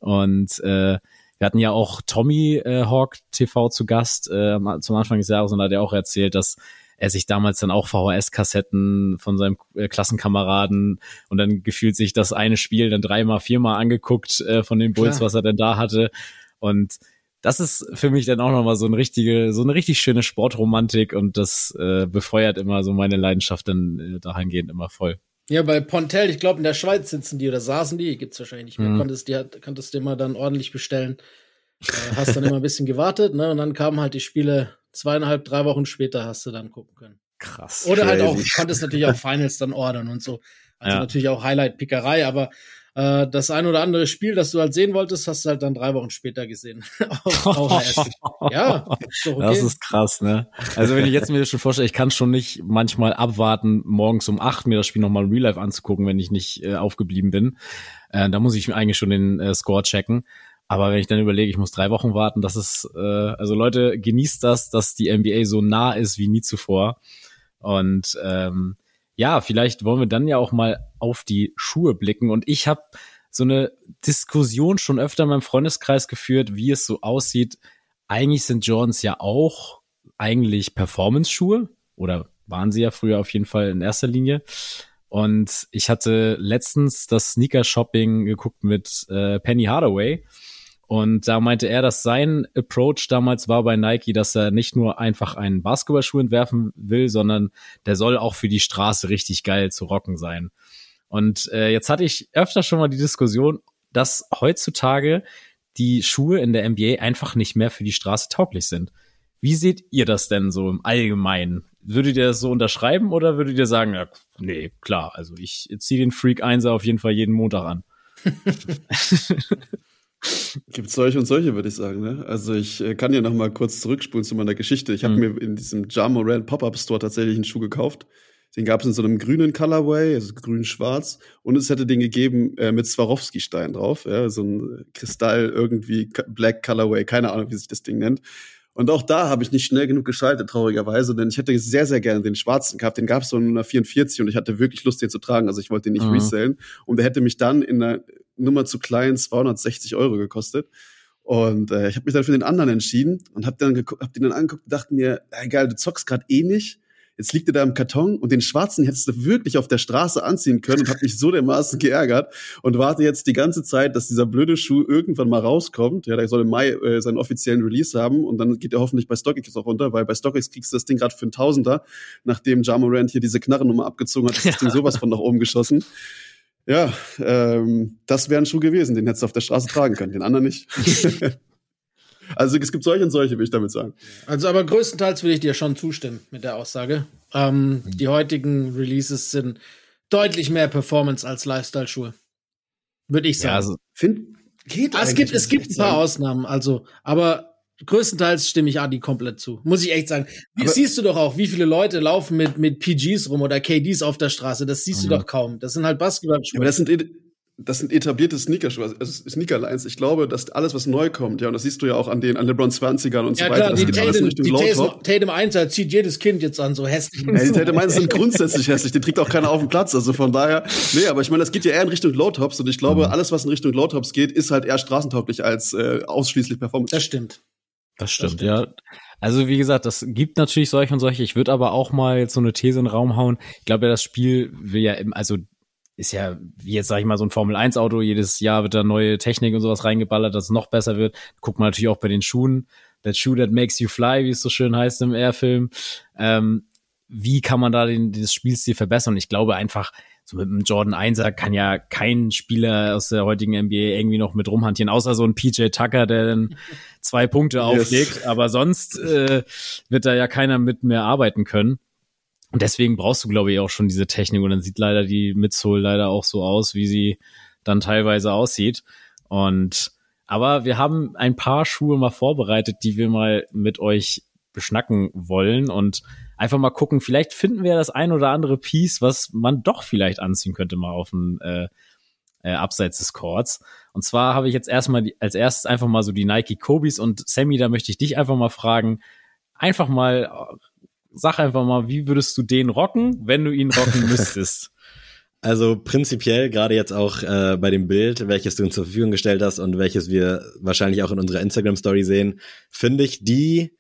Und äh, wir hatten ja auch Tommy äh, Hawk TV zu Gast äh, zum Anfang des Jahres und hat er auch erzählt, dass er sich damals dann auch VHS-Kassetten von seinem äh, Klassenkameraden und dann gefühlt sich das eine Spiel dann dreimal, viermal angeguckt äh, von den Bulls, Klar. was er denn da hatte. Und das ist für mich dann auch nochmal so eine richtige, so eine richtig schöne Sportromantik und das äh, befeuert immer so meine Leidenschaft dann äh, dahingehend immer voll. Ja, bei Pontel, ich glaube, in der Schweiz sitzen die oder saßen die, gibt's wahrscheinlich nicht mehr, Mhm. konntest, die, konntest du immer dann ordentlich bestellen. Äh, hast dann immer ein bisschen gewartet, ne? Und dann kamen halt die Spiele zweieinhalb, drei Wochen später hast du dann gucken können. Krass. Oder halt auch, Crazy. konntest natürlich auch Finals dann ordern und so. Also Ja. natürlich auch Highlight-Pickerei, aber äh, das ein oder andere Spiel, das du halt sehen wolltest, hast du halt dann drei Wochen später gesehen. auf VHS. Ja, ist okay. Das ist krass, ne? Also wenn ich jetzt mir das schon vorstelle, ich kann schon nicht manchmal abwarten, morgens um acht mir das Spiel nochmal in Real Life anzugucken, wenn ich nicht äh, aufgeblieben bin. Äh, da muss ich mir eigentlich schon den äh, Score checken. Aber wenn ich dann überlege, ich muss drei Wochen warten, das ist, äh, also Leute, genießt das, dass die NBA so nah ist wie nie zuvor. Und ähm, ja, vielleicht wollen wir dann ja auch mal auf die Schuhe blicken. Und ich habe so eine Diskussion schon öfter in meinem Freundeskreis geführt, wie es so aussieht. Eigentlich sind Jordans ja auch eigentlich Performance-Schuhe oder waren sie ja früher auf jeden Fall in erster Linie. Und ich hatte letztens das Sneaker-Shopping geguckt mit äh, Penny Hardaway. Und da meinte er, dass sein Approach damals war bei Nike, dass er nicht nur einfach einen Basketballschuh entwerfen will, sondern der soll auch für die Straße richtig geil zu rocken sein. Und äh, jetzt hatte ich öfter schon mal die Diskussion, dass heutzutage die Schuhe in der NBA einfach nicht mehr für die Straße tauglich sind. Wie seht ihr das denn so im Allgemeinen? Würdet ihr das so unterschreiben oder würdet ihr sagen, ja, nee, klar, also ich ziehe den Freak 1 auf jeden Fall jeden Montag an? Gibt solche und solche, würde ich sagen. Ne? Also ich äh, kann ja noch mal kurz zurückspulen zu meiner Geschichte. Ich habe Mhm. mir in diesem Ja Morant Pop-Up Store tatsächlich einen Schuh gekauft. Den gab es in so einem grünen Colorway, also grün-schwarz. Und es hätte den gegeben äh, mit Swarovski-Stein drauf. Ja? So ein Kristall irgendwie, Black Colorway, keine Ahnung, wie sich das Ding nennt. Und auch da habe ich nicht schnell genug geschaltet, traurigerweise, denn ich hätte sehr, sehr gerne den schwarzen gehabt. Den gab es so in einer 44 und ich hatte wirklich Lust, den zu tragen. Also ich wollte den nicht Mhm. resellen. Und der hätte mich dann in einer Nummer zu klein 260 Euro gekostet. Und äh, ich habe mich dann für den anderen entschieden und habe dann hab den dann angeguckt und dachte mir, egal, du zockst gerade eh nicht. Jetzt liegt er da im Karton und den schwarzen hättest du wirklich auf der Straße anziehen können und habe mich so dermaßen geärgert und warte jetzt die ganze Zeit, dass dieser blöde Schuh irgendwann mal rauskommt. Ja, der soll im Mai äh, seinen offiziellen Release haben und dann geht er hoffentlich bei StockX auch runter, weil bei StockX kriegst du das Ding gerade für einen Tausender, nachdem Jamorant hier diese Knarrennummer abgezogen hat, ist das Ding sowas von nach oben geschossen. Ja, ähm, das wäre ein Schuh gewesen, den hättest du auf der Straße tragen können, den anderen nicht. also es gibt solche und solche, will ich damit sagen. Also, aber größtenteils will ich dir schon zustimmen mit der Aussage. Ähm, die heutigen Releases sind deutlich mehr Performance als Lifestyle-Schuhe. Würde ich sagen. Ja, also, Find, geht Ah, es gibt, es gibt ein paar sagen. Ausnahmen, also, aber größtenteils stimme ich Adi komplett zu. Muss ich echt sagen. Aber- siehst du doch auch, wie viele Leute laufen mit, mit PGs rum oder KDs auf der Straße. Das siehst Mhm. du doch kaum. Das sind halt Basketballschuhe. aber das sind, et- das sind etablierte Sneakerschuhe, also Sneakerlines. Ich glaube, dass alles, was neu kommt, ja, und das siehst du ja auch an den, an LeBron 20ern und ja so weiter, klar, das die geht alles in Tatum, Richtung die Tatum. Tatum 1 zieht jedes Kind jetzt an, so hässlich. Ja, die Tatum 1 sind grundsätzlich hässlich, die trägt auch keiner auf dem Platz, also von daher, nee, aber ich meine, das geht ja eher in Richtung Low Tops und ich glaube, Mhm. alles, was in Richtung Low Tops geht, ist halt eher straßentauglich als äh, ausschließlich Performance. Das stimmt. Das stimmt, stimmt. ja. Also wie gesagt, das gibt natürlich solche und solche. Ich würde aber auch mal jetzt so eine These in den Raum hauen. Ich glaube ja, das Spiel will ja, im, also ist ja, wie jetzt sage ich mal, so ein Formel-1-Auto. Jedes Jahr wird da neue Technik und sowas reingeballert, dass es noch besser wird. Guckt man natürlich auch bei den Schuhen. That shoe that makes you fly, wie es so schön heißt im Air-Film. Ähm, wie kann man da den, den Spielstil verbessern? Ich glaube einfach, so mit einem Jordan 1er kann ja kein Spieler aus der heutigen NBA irgendwie noch mit rumhantieren, außer so ein PJ Tucker, der dann zwei Punkte Yes. auflegt. Aber sonst äh, wird da ja keiner mit mehr arbeiten können. Und deswegen brauchst du, glaube ich, auch schon diese Technik. Und dann sieht leider die Midsole leider auch so aus, wie sie dann teilweise aussieht. Und aber wir haben ein paar Schuhe mal vorbereitet, die wir mal mit euch beschnacken wollen und einfach mal gucken, vielleicht finden wir das ein oder andere Piece, was man doch vielleicht anziehen könnte mal auf dem äh, äh, abseits des Courts. Und zwar habe ich jetzt erstmal die, als erstes einfach mal so die Nike Kobis und Sammy, da möchte ich dich einfach mal fragen, einfach mal, äh, sag einfach mal, wie würdest du den rocken, wenn du ihn rocken müsstest? Also prinzipiell, gerade jetzt auch äh, bei dem Bild, welches du uns zur Verfügung gestellt hast und welches wir wahrscheinlich auch in unserer Instagram-Story sehen, finde ich die,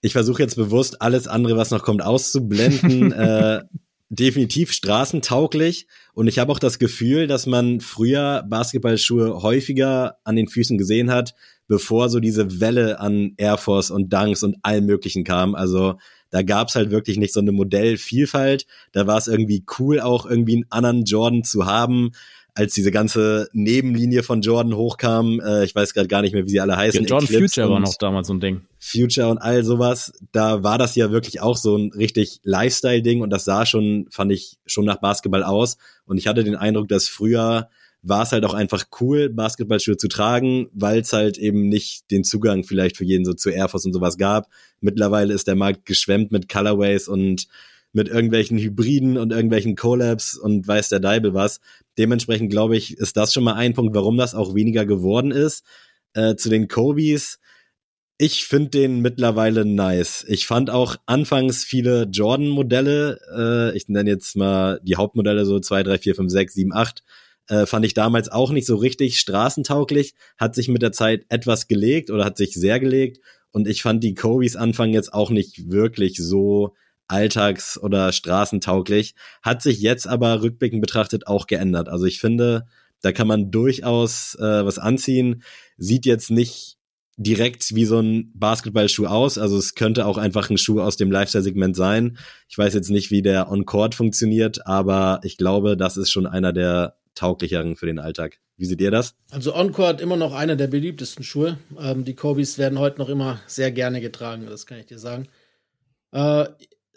ich versuche jetzt bewusst alles andere, was noch kommt, auszublenden, äh, definitiv straßentauglich. Und ich habe auch das Gefühl, dass man früher Basketballschuhe häufiger an den Füßen gesehen hat, bevor so diese Welle an Air Force und Dunks und allem Möglichen kam. Also da gab's halt wirklich nicht so eine Modellvielfalt. Da war es irgendwie cool, auch irgendwie einen anderen Jordan zu haben. Als diese ganze Nebenlinie von Jordan hochkam. Äh, ich weiß gerade gar nicht mehr, wie sie alle heißen. Ja, Jordan Eclipse Future war noch damals so ein Ding. Future und all sowas. Da war das ja wirklich auch so ein richtig Lifestyle-Ding und das sah schon, fand ich, schon nach Basketball aus. Und ich hatte den Eindruck, dass früher war es halt auch einfach cool, Basketballschuhe zu tragen, weil es halt eben nicht den Zugang vielleicht für jeden so zu Air Force und sowas gab. Mittlerweile ist der Markt geschwemmt mit Colorways und mit irgendwelchen Hybriden und irgendwelchen Collabs und weiß der Deibel was. Dementsprechend glaube ich, ist das schon mal ein Punkt, warum das auch weniger geworden ist. Äh, zu den Kobis. Ich finde den mittlerweile nice. Ich fand auch anfangs viele Jordan-Modelle, äh, ich nenne jetzt mal die Hauptmodelle so 2, 3, 4, 5, 6, 7, 8, äh, fand ich damals auch nicht so richtig straßentauglich, hat sich mit der Zeit etwas gelegt oder hat sich sehr gelegt und ich fand die Kobis Anfang jetzt auch nicht wirklich so alltags- oder straßentauglich, hat sich jetzt aber rückblickend betrachtet auch geändert. Also ich finde, da kann man durchaus äh, was anziehen, sieht jetzt nicht direkt wie so ein Basketballschuh aus. Also es könnte auch einfach ein Schuh aus dem Lifestyle-Segment sein. Ich weiß jetzt nicht, wie der On-Court funktioniert, aber ich glaube, das ist schon einer der tauglicheren für den Alltag. Wie seht ihr das? Also Encore immer noch einer der beliebtesten Schuhe. Ähm, die Kobis werden heute noch immer sehr gerne getragen, das kann ich dir sagen. Äh,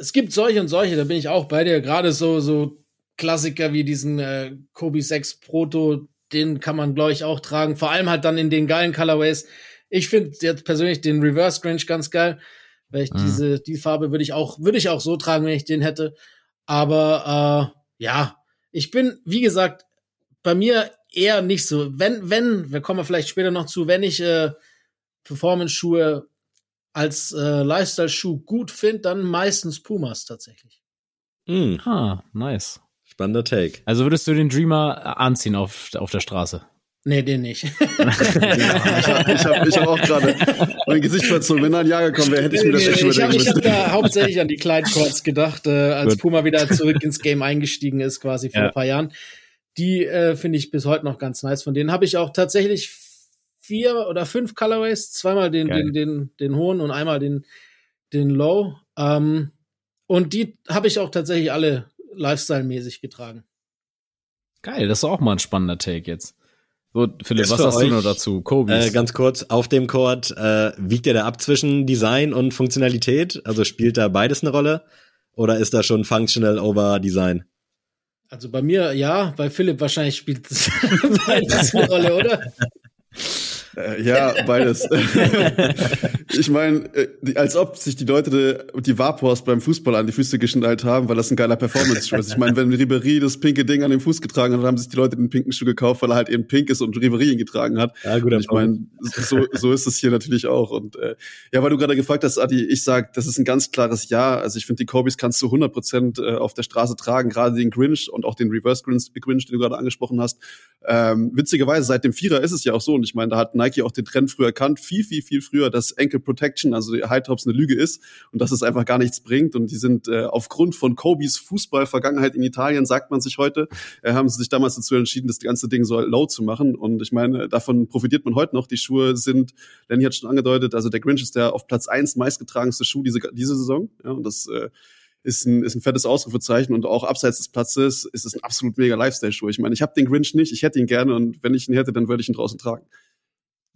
es gibt solche und solche, da bin ich auch bei dir. Gerade so, so Klassiker wie diesen äh, Kobe 6 Proto, den kann man, glaube ich, auch tragen. Vor allem halt dann in den geilen Colorways. Ich finde jetzt persönlich den Reverse Grange ganz geil. Weil ich mhm. diese, die Farbe würde ich auch, würde ich auch so tragen, wenn ich den hätte. Aber äh, ja, ich bin, wie gesagt, bei mir eher nicht so. Wenn, wenn, wir kommen vielleicht später noch zu, wenn ich äh, Performance-Schuhe als äh, Lifestyle-Schuh gut finde, dann meistens Pumas tatsächlich. Mm. Ah, nice. Spannender Take. Also würdest du den Dreamer äh, anziehen auf, auf der Straße? Nee, den nicht. ja, ich habe ich hab, ich hab auch gerade mein Gesicht verzogen. Wenn ein Jahr gekommen wäre, hätte ich mir das nee, schon überlegen Ich habe hab da hauptsächlich an die kleinen Courts gedacht, äh, als Gut. Puma wieder zurück ins Game eingestiegen ist, quasi vor ja. ein paar Jahren. Die äh, finde ich bis heute noch ganz nice. Von denen habe ich auch tatsächlich vier oder fünf Colorways, zweimal den, den, den, den hohen und einmal den, den low. Ähm, und die habe ich auch tatsächlich alle Lifestyle-mäßig getragen. Geil, das ist auch mal ein spannender Take jetzt. So, Philipp, was hast euch, du noch dazu? Kobe. Äh, ganz kurz, auf dem Court äh, wiegt der da ab zwischen Design und Funktionalität? Also spielt da beides eine Rolle? Oder ist da schon Functional over Design? Also bei mir ja, bei Philipp wahrscheinlich spielt es beides eine Rolle, oder? Äh, ja, beides. ich meine, äh, als ob sich die Leute die Vapors beim Fußball an die Füße geschnallt haben, weil das ein geiler Performance-Schuh ist. Ich meine, wenn Ribéry das pinke Ding an den Fuß getragen hat, haben sich die Leute den pinken Schuh gekauft, weil er halt eben pink ist und Ribéry ihn getragen hat. Ja, gut, ich meine, so, so ist es hier natürlich auch. Und äh, ja, weil du gerade gefragt hast, Adi, ich sag, das ist ein ganz klares Ja. Also ich finde, die Kobis kannst du 100 Prozent äh, auf der Straße tragen, gerade den Grinch und auch den Reverse Grinch, Grinch den du gerade angesprochen hast. Ähm, witzigerweise, seit dem Vierer ist es ja auch so. Und ich meine, da hat Nike auch den Trend früher erkannt, viel, viel, viel früher, dass Ankle Protection, also die High Tops eine Lüge ist und dass es einfach gar nichts bringt. Und die sind äh, aufgrund von Kobis Fußballvergangenheit in Italien, sagt man sich heute, äh, haben sie sich damals dazu entschieden, das ganze Ding so low zu machen. Und ich meine, davon profitiert man heute noch. Die Schuhe sind, Lenny hat schon angedeutet, also der Grinch ist der auf Platz eins meistgetragenste Schuh diese, diese Saison. Ja, und das äh, ist ein, ist ein fettes Ausrufezeichen und auch abseits des Platzes ist es ein absolut mega Lifestyle-Schuh. Ich meine, ich habe den Grinch nicht, ich hätte ihn gerne und wenn ich ihn hätte, dann würde ich ihn draußen tragen.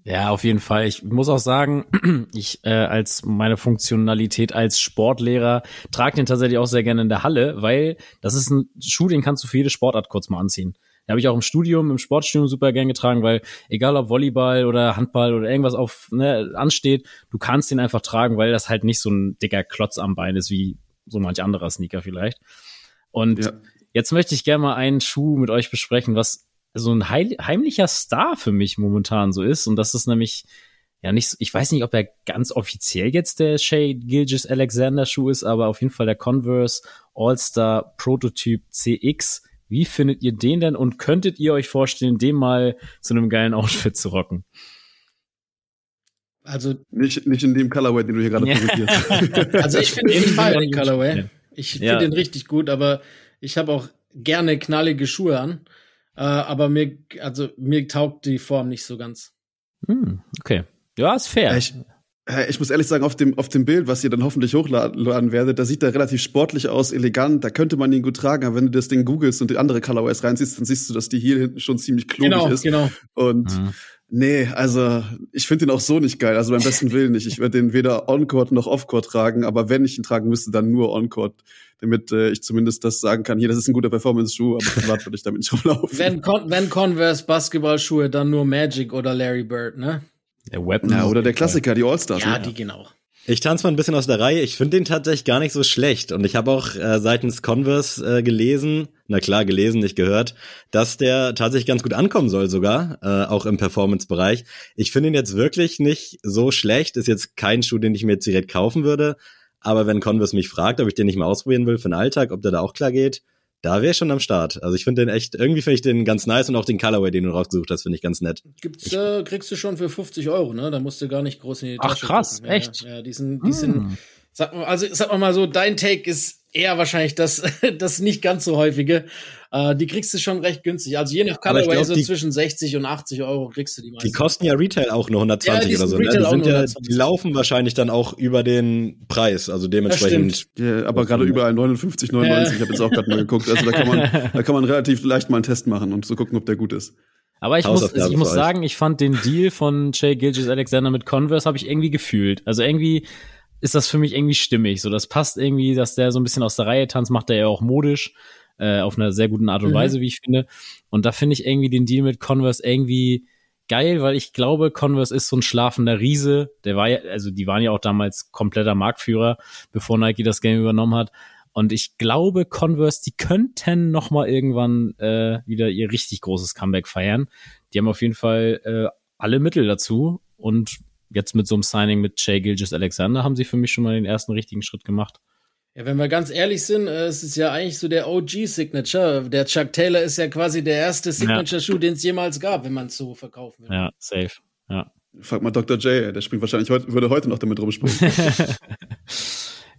Ja, auf jeden Fall. Ich muss auch sagen, ich äh, als meine Funktionalität als Sportlehrer trage den tatsächlich auch sehr gerne in der Halle, weil das ist ein Schuh, den kannst du für jede Sportart kurz mal anziehen. Den habe ich auch im Studium, im Sportstudium super gern getragen, weil egal ob Volleyball oder Handball oder irgendwas auf ne, ansteht, du kannst den einfach tragen, weil das halt nicht so ein dicker Klotz am Bein ist wie so manch anderer Sneaker vielleicht. Und ja. jetzt möchte ich gerne mal einen Schuh mit euch besprechen, was so ein heimlicher Star für mich momentan so ist. Und das ist nämlich ja nicht, ich weiß nicht, ob er ganz offiziell jetzt der Shay Gilgis Alexander Schuh ist, aber auf jeden Fall der Converse All-Star Prototyp CX. Wie findet ihr den denn und könntet ihr euch vorstellen, den mal zu einem geilen Outfit zu rocken? Also nicht, nicht in dem Colorway, den du hier gerade präsentierst. also ich finde den Fall den Colorway. Ich finde ja. den richtig gut, aber ich habe auch gerne knallige Schuhe an. Äh, aber mir, also mir taugt die Form nicht so ganz. Hm, okay. Ja, ist fair. Ich, ich muss ehrlich sagen, auf dem, auf dem Bild, was ihr dann hoffentlich hochladen werdet, da sieht er relativ sportlich aus, elegant, da könnte man ihn gut tragen, aber wenn du das Ding googelst und die andere Colorways reinziehst, dann siehst du, dass die hier hinten schon ziemlich klobig Genau, ist. genau. Und Mhm. Nee, also ich finde ihn auch so nicht geil, also beim besten Willen nicht. Ich würde den weder on-court noch off-court tragen, aber wenn ich ihn tragen müsste, dann nur on-court, damit äh, ich zumindest das sagen kann, hier, das ist ein guter Performance-Schuh, aber privat würde ich damit nicht rumlaufen. Wenn, Con wenn Converse Basketballschuhe, dann nur Magic oder Larry Bird, ne? Der Weapon. ja, oder der Klassiker, die All-Stars. Ja, ne? die genau. Ich tanze mal ein bisschen aus der Reihe. Ich finde den tatsächlich gar nicht so schlecht. Und ich habe auch äh, seitens Converse äh, gelesen, na klar, gelesen, nicht gehört, dass der tatsächlich ganz gut ankommen soll sogar, äh, auch im Performance-Bereich. Ich finde ihn jetzt wirklich nicht so schlecht. Ist jetzt kein Schuh, den ich mir jetzt direkt kaufen würde. Aber wenn Converse mich fragt, ob ich den nicht mal ausprobieren will für den Alltag, ob der da auch klar geht, da wäre ich schon am Start. Also ich finde den echt, irgendwie finde ich den ganz nice und auch den Colorway, den du rausgesucht hast, finde ich ganz nett. Gibt's, äh, kriegst du schon für 50 Euro, ne? Da musst du gar nicht groß in die Ach, Tasche krass, gucken. Ja, echt? Ja, die sind, die sind, Hm. sag mal, also sag mal so, dein Take ist eher wahrscheinlich das, das nicht ganz so häufige. Äh, die kriegst du schon recht günstig. Also je nach Colorway so die- zwischen 60 und 80 Euro kriegst du die Die meisten. kosten ja Retail auch nur 120 Ja, die oder so. Ne? Die, sind ja, 120. die laufen wahrscheinlich dann auch über den Preis. Also dementsprechend. Ja, aber gerade überall 59, 99, ich habe jetzt auch gerade mal geguckt. Also da kann man, da kann man relativ leicht mal einen Test machen und so gucken, ob der gut ist. Aber ich muss, Hausaufgabe ich muss sagen, ich fand den Deal von Jay Gilgis Alexander mit Converse habe ich irgendwie gefühlt. Also irgendwie ist das für mich irgendwie stimmig. So, das passt irgendwie, dass der so ein bisschen aus der Reihe tanzt, macht er ja auch modisch, äh, auf einer sehr guten Art und Mhm. Weise, wie ich finde. Und da finde ich irgendwie den Deal mit Converse irgendwie geil, weil ich glaube, Converse ist so ein schlafender Riese. Der war ja, also die waren ja auch damals kompletter Marktführer, bevor Nike das Game übernommen hat. Und ich glaube, Converse, die könnten noch mal irgendwann äh, wieder ihr richtig großes Comeback feiern. Die haben auf jeden Fall äh, alle Mittel dazu. Und jetzt mit so einem Signing mit Jay Gilgis Alexander haben sie für mich schon mal den ersten richtigen Schritt gemacht. Ja, wenn wir ganz ehrlich sind, äh, es ist ja eigentlich so der OG-Signature. Der Chuck Taylor ist ja quasi der erste Signature-Schuh, den es jemals gab, wenn man es so verkaufen will. Ja, safe. Ja. Frag mal Dr. J, der springt wahrscheinlich heute, würde heute noch damit rumspringen.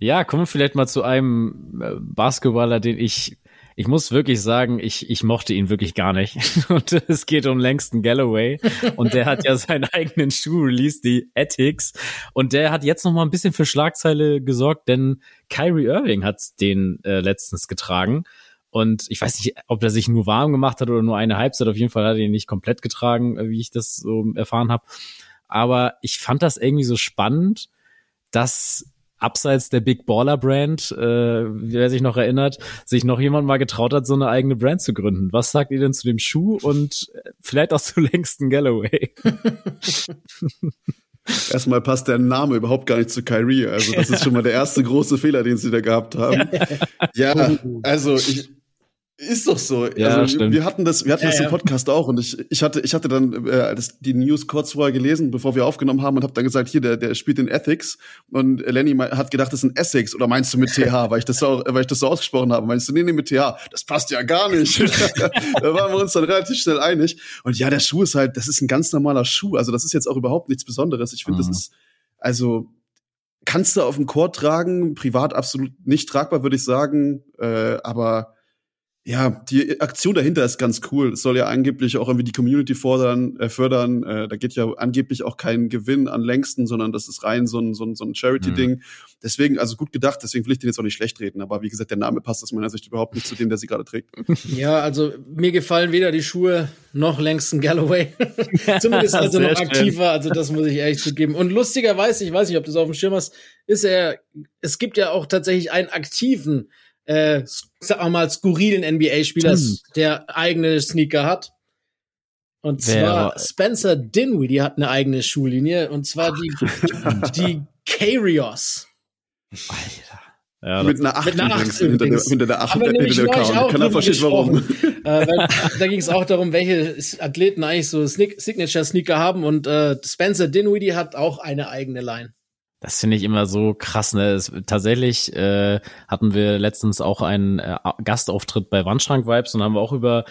Ja, kommen wir vielleicht mal zu einem äh, Basketballer, den ich, ich muss wirklich sagen, ich, ich mochte ihn wirklich gar nicht. Und es geht um Langston Galloway. Und der hat ja seinen eigenen Schuh released, die Ethics. Und der hat jetzt noch mal ein bisschen für Schlagzeile gesorgt, denn Kyrie Irving hat den äh, letztens getragen. Und ich weiß nicht, ob er sich nur warm gemacht hat oder nur eine Halbzeit. Auf jeden Fall hat er ihn nicht komplett getragen, äh, wie ich das so erfahren habe. Aber ich fand das irgendwie so spannend, dass abseits der Big Baller Brand, äh, wer sich noch erinnert, sich noch jemand mal getraut hat, so eine eigene Brand zu gründen. Was sagt ihr denn zu dem Schuh und äh, vielleicht auch zu Langston Galloway? Erstmal passt der Name überhaupt gar nicht zu Kyrie. Also das ist schon mal der erste große Fehler, den sie da gehabt haben. Ja, also ich, ist doch so. Ja, also, stimmt. wir hatten das, wir hatten Ja, das im ja. Podcast auch und ich, ich hatte, ich hatte dann äh, das, die News kurz vorher gelesen, bevor wir aufgenommen haben und habe dann gesagt, hier, der, der spielt in Ethics und Lenny hat gedacht, das ist ein Essex oder meinst du mit TH, weil ich das so, weil ich das so ausgesprochen habe. Meinst du, nee, nee, mit TH, das passt ja gar nicht. da waren wir uns dann relativ schnell einig. Und ja, der Schuh ist halt, das ist ein ganz normaler Schuh. Also das ist jetzt auch überhaupt nichts Besonderes. Ich finde, Mhm. das ist, also kannst du auf dem Chor tragen, privat absolut nicht tragbar, würde ich sagen. Äh, aber ja, die Aktion dahinter ist ganz cool. Es soll ja angeblich auch irgendwie die Community fordern, äh, fördern. Äh, da geht ja angeblich auch kein Gewinn an längsten, sondern das ist rein so ein, so ein, so ein Charity-Ding. Deswegen, also gut gedacht, deswegen will ich den jetzt auch nicht schlecht reden. Aber wie gesagt, der Name passt aus meiner Sicht überhaupt nicht zu dem, der sie gerade trägt. Ja, also mir gefallen weder die Schuhe noch Langston Galloway. Zumindest also noch schön. aktiver, also das muss ich ehrlich zugeben. Und lustigerweise, ich weiß nicht, ob du es auf dem Schirm hast, ist er, es gibt ja auch tatsächlich einen aktiven, äh, sag mal mal, skurrilen NBA-Spieler, Stimmt. der eigene Sneaker hat. Und Wer zwar war- Spencer Dinwiddie hat eine eigene Schuhlinie und zwar die, die Karios. Ja, mit einer 8 mit einer übrigens Acht hinter, der, hinter der 8 Haben wir hinter der Account. auch Keiner versteht warum. äh, weil, da ging es auch darum, welche Athleten eigentlich so Sneak Signature-Sneaker haben und äh, Spencer Dinwiddie hat auch eine eigene Line. Das finde ich immer so krass. Ne? Es, tatsächlich äh, hatten wir letztens auch einen äh, Gastauftritt bei Wandschrank Vibes und haben wir auch über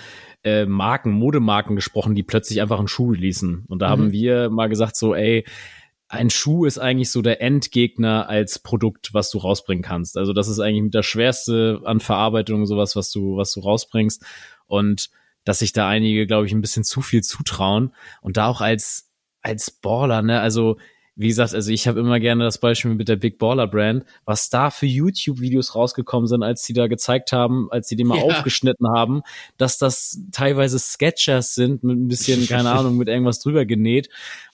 äh, Marken, Modemarken gesprochen, die plötzlich einfach einen Schuh releasen. Und da Mhm. haben wir mal gesagt so, ey, ein Schuh ist eigentlich so der Endgegner als Produkt, was du rausbringen kannst. Also das ist eigentlich mit der schwerste an Verarbeitung sowas, was du was du rausbringst und dass sich da einige, glaube ich, ein bisschen zu viel zutrauen und da auch als als Baller, ne, also wie gesagt, also ich habe immer gerne das Beispiel mit der Big Baller Brand, was da für YouTube-Videos rausgekommen sind, als sie da gezeigt haben, als sie die mal ja. aufgeschnitten haben, dass das teilweise Sketchers sind mit ein bisschen, keine Ahnung, mit irgendwas drüber genäht.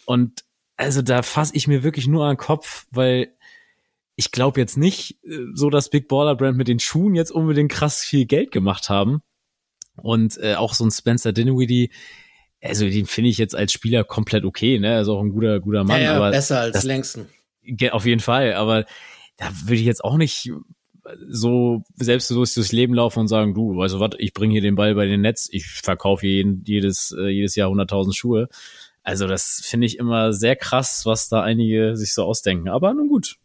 Und also da fasse ich mir wirklich nur an den Kopf, weil ich glaube jetzt nicht äh, so, dass Big Baller Brand mit den Schuhen jetzt unbedingt krass viel Geld gemacht haben. Und äh, auch so ein Spencer Dinwiddie, also den finde ich jetzt als Spieler komplett okay, ne? Also auch ein guter, guter Mann. Ja, ja aber besser als das, längsten. Auf jeden Fall, aber da würde ich jetzt auch nicht so selbstbewusst durchs Leben laufen und sagen, du, weißt du was, ich bringe hier den Ball bei den Netz, ich verkaufe jeden, jedes, äh, jedes Jahr 100.000 Schuhe. Also das finde ich immer sehr krass, was da einige sich so ausdenken. Aber nun gut,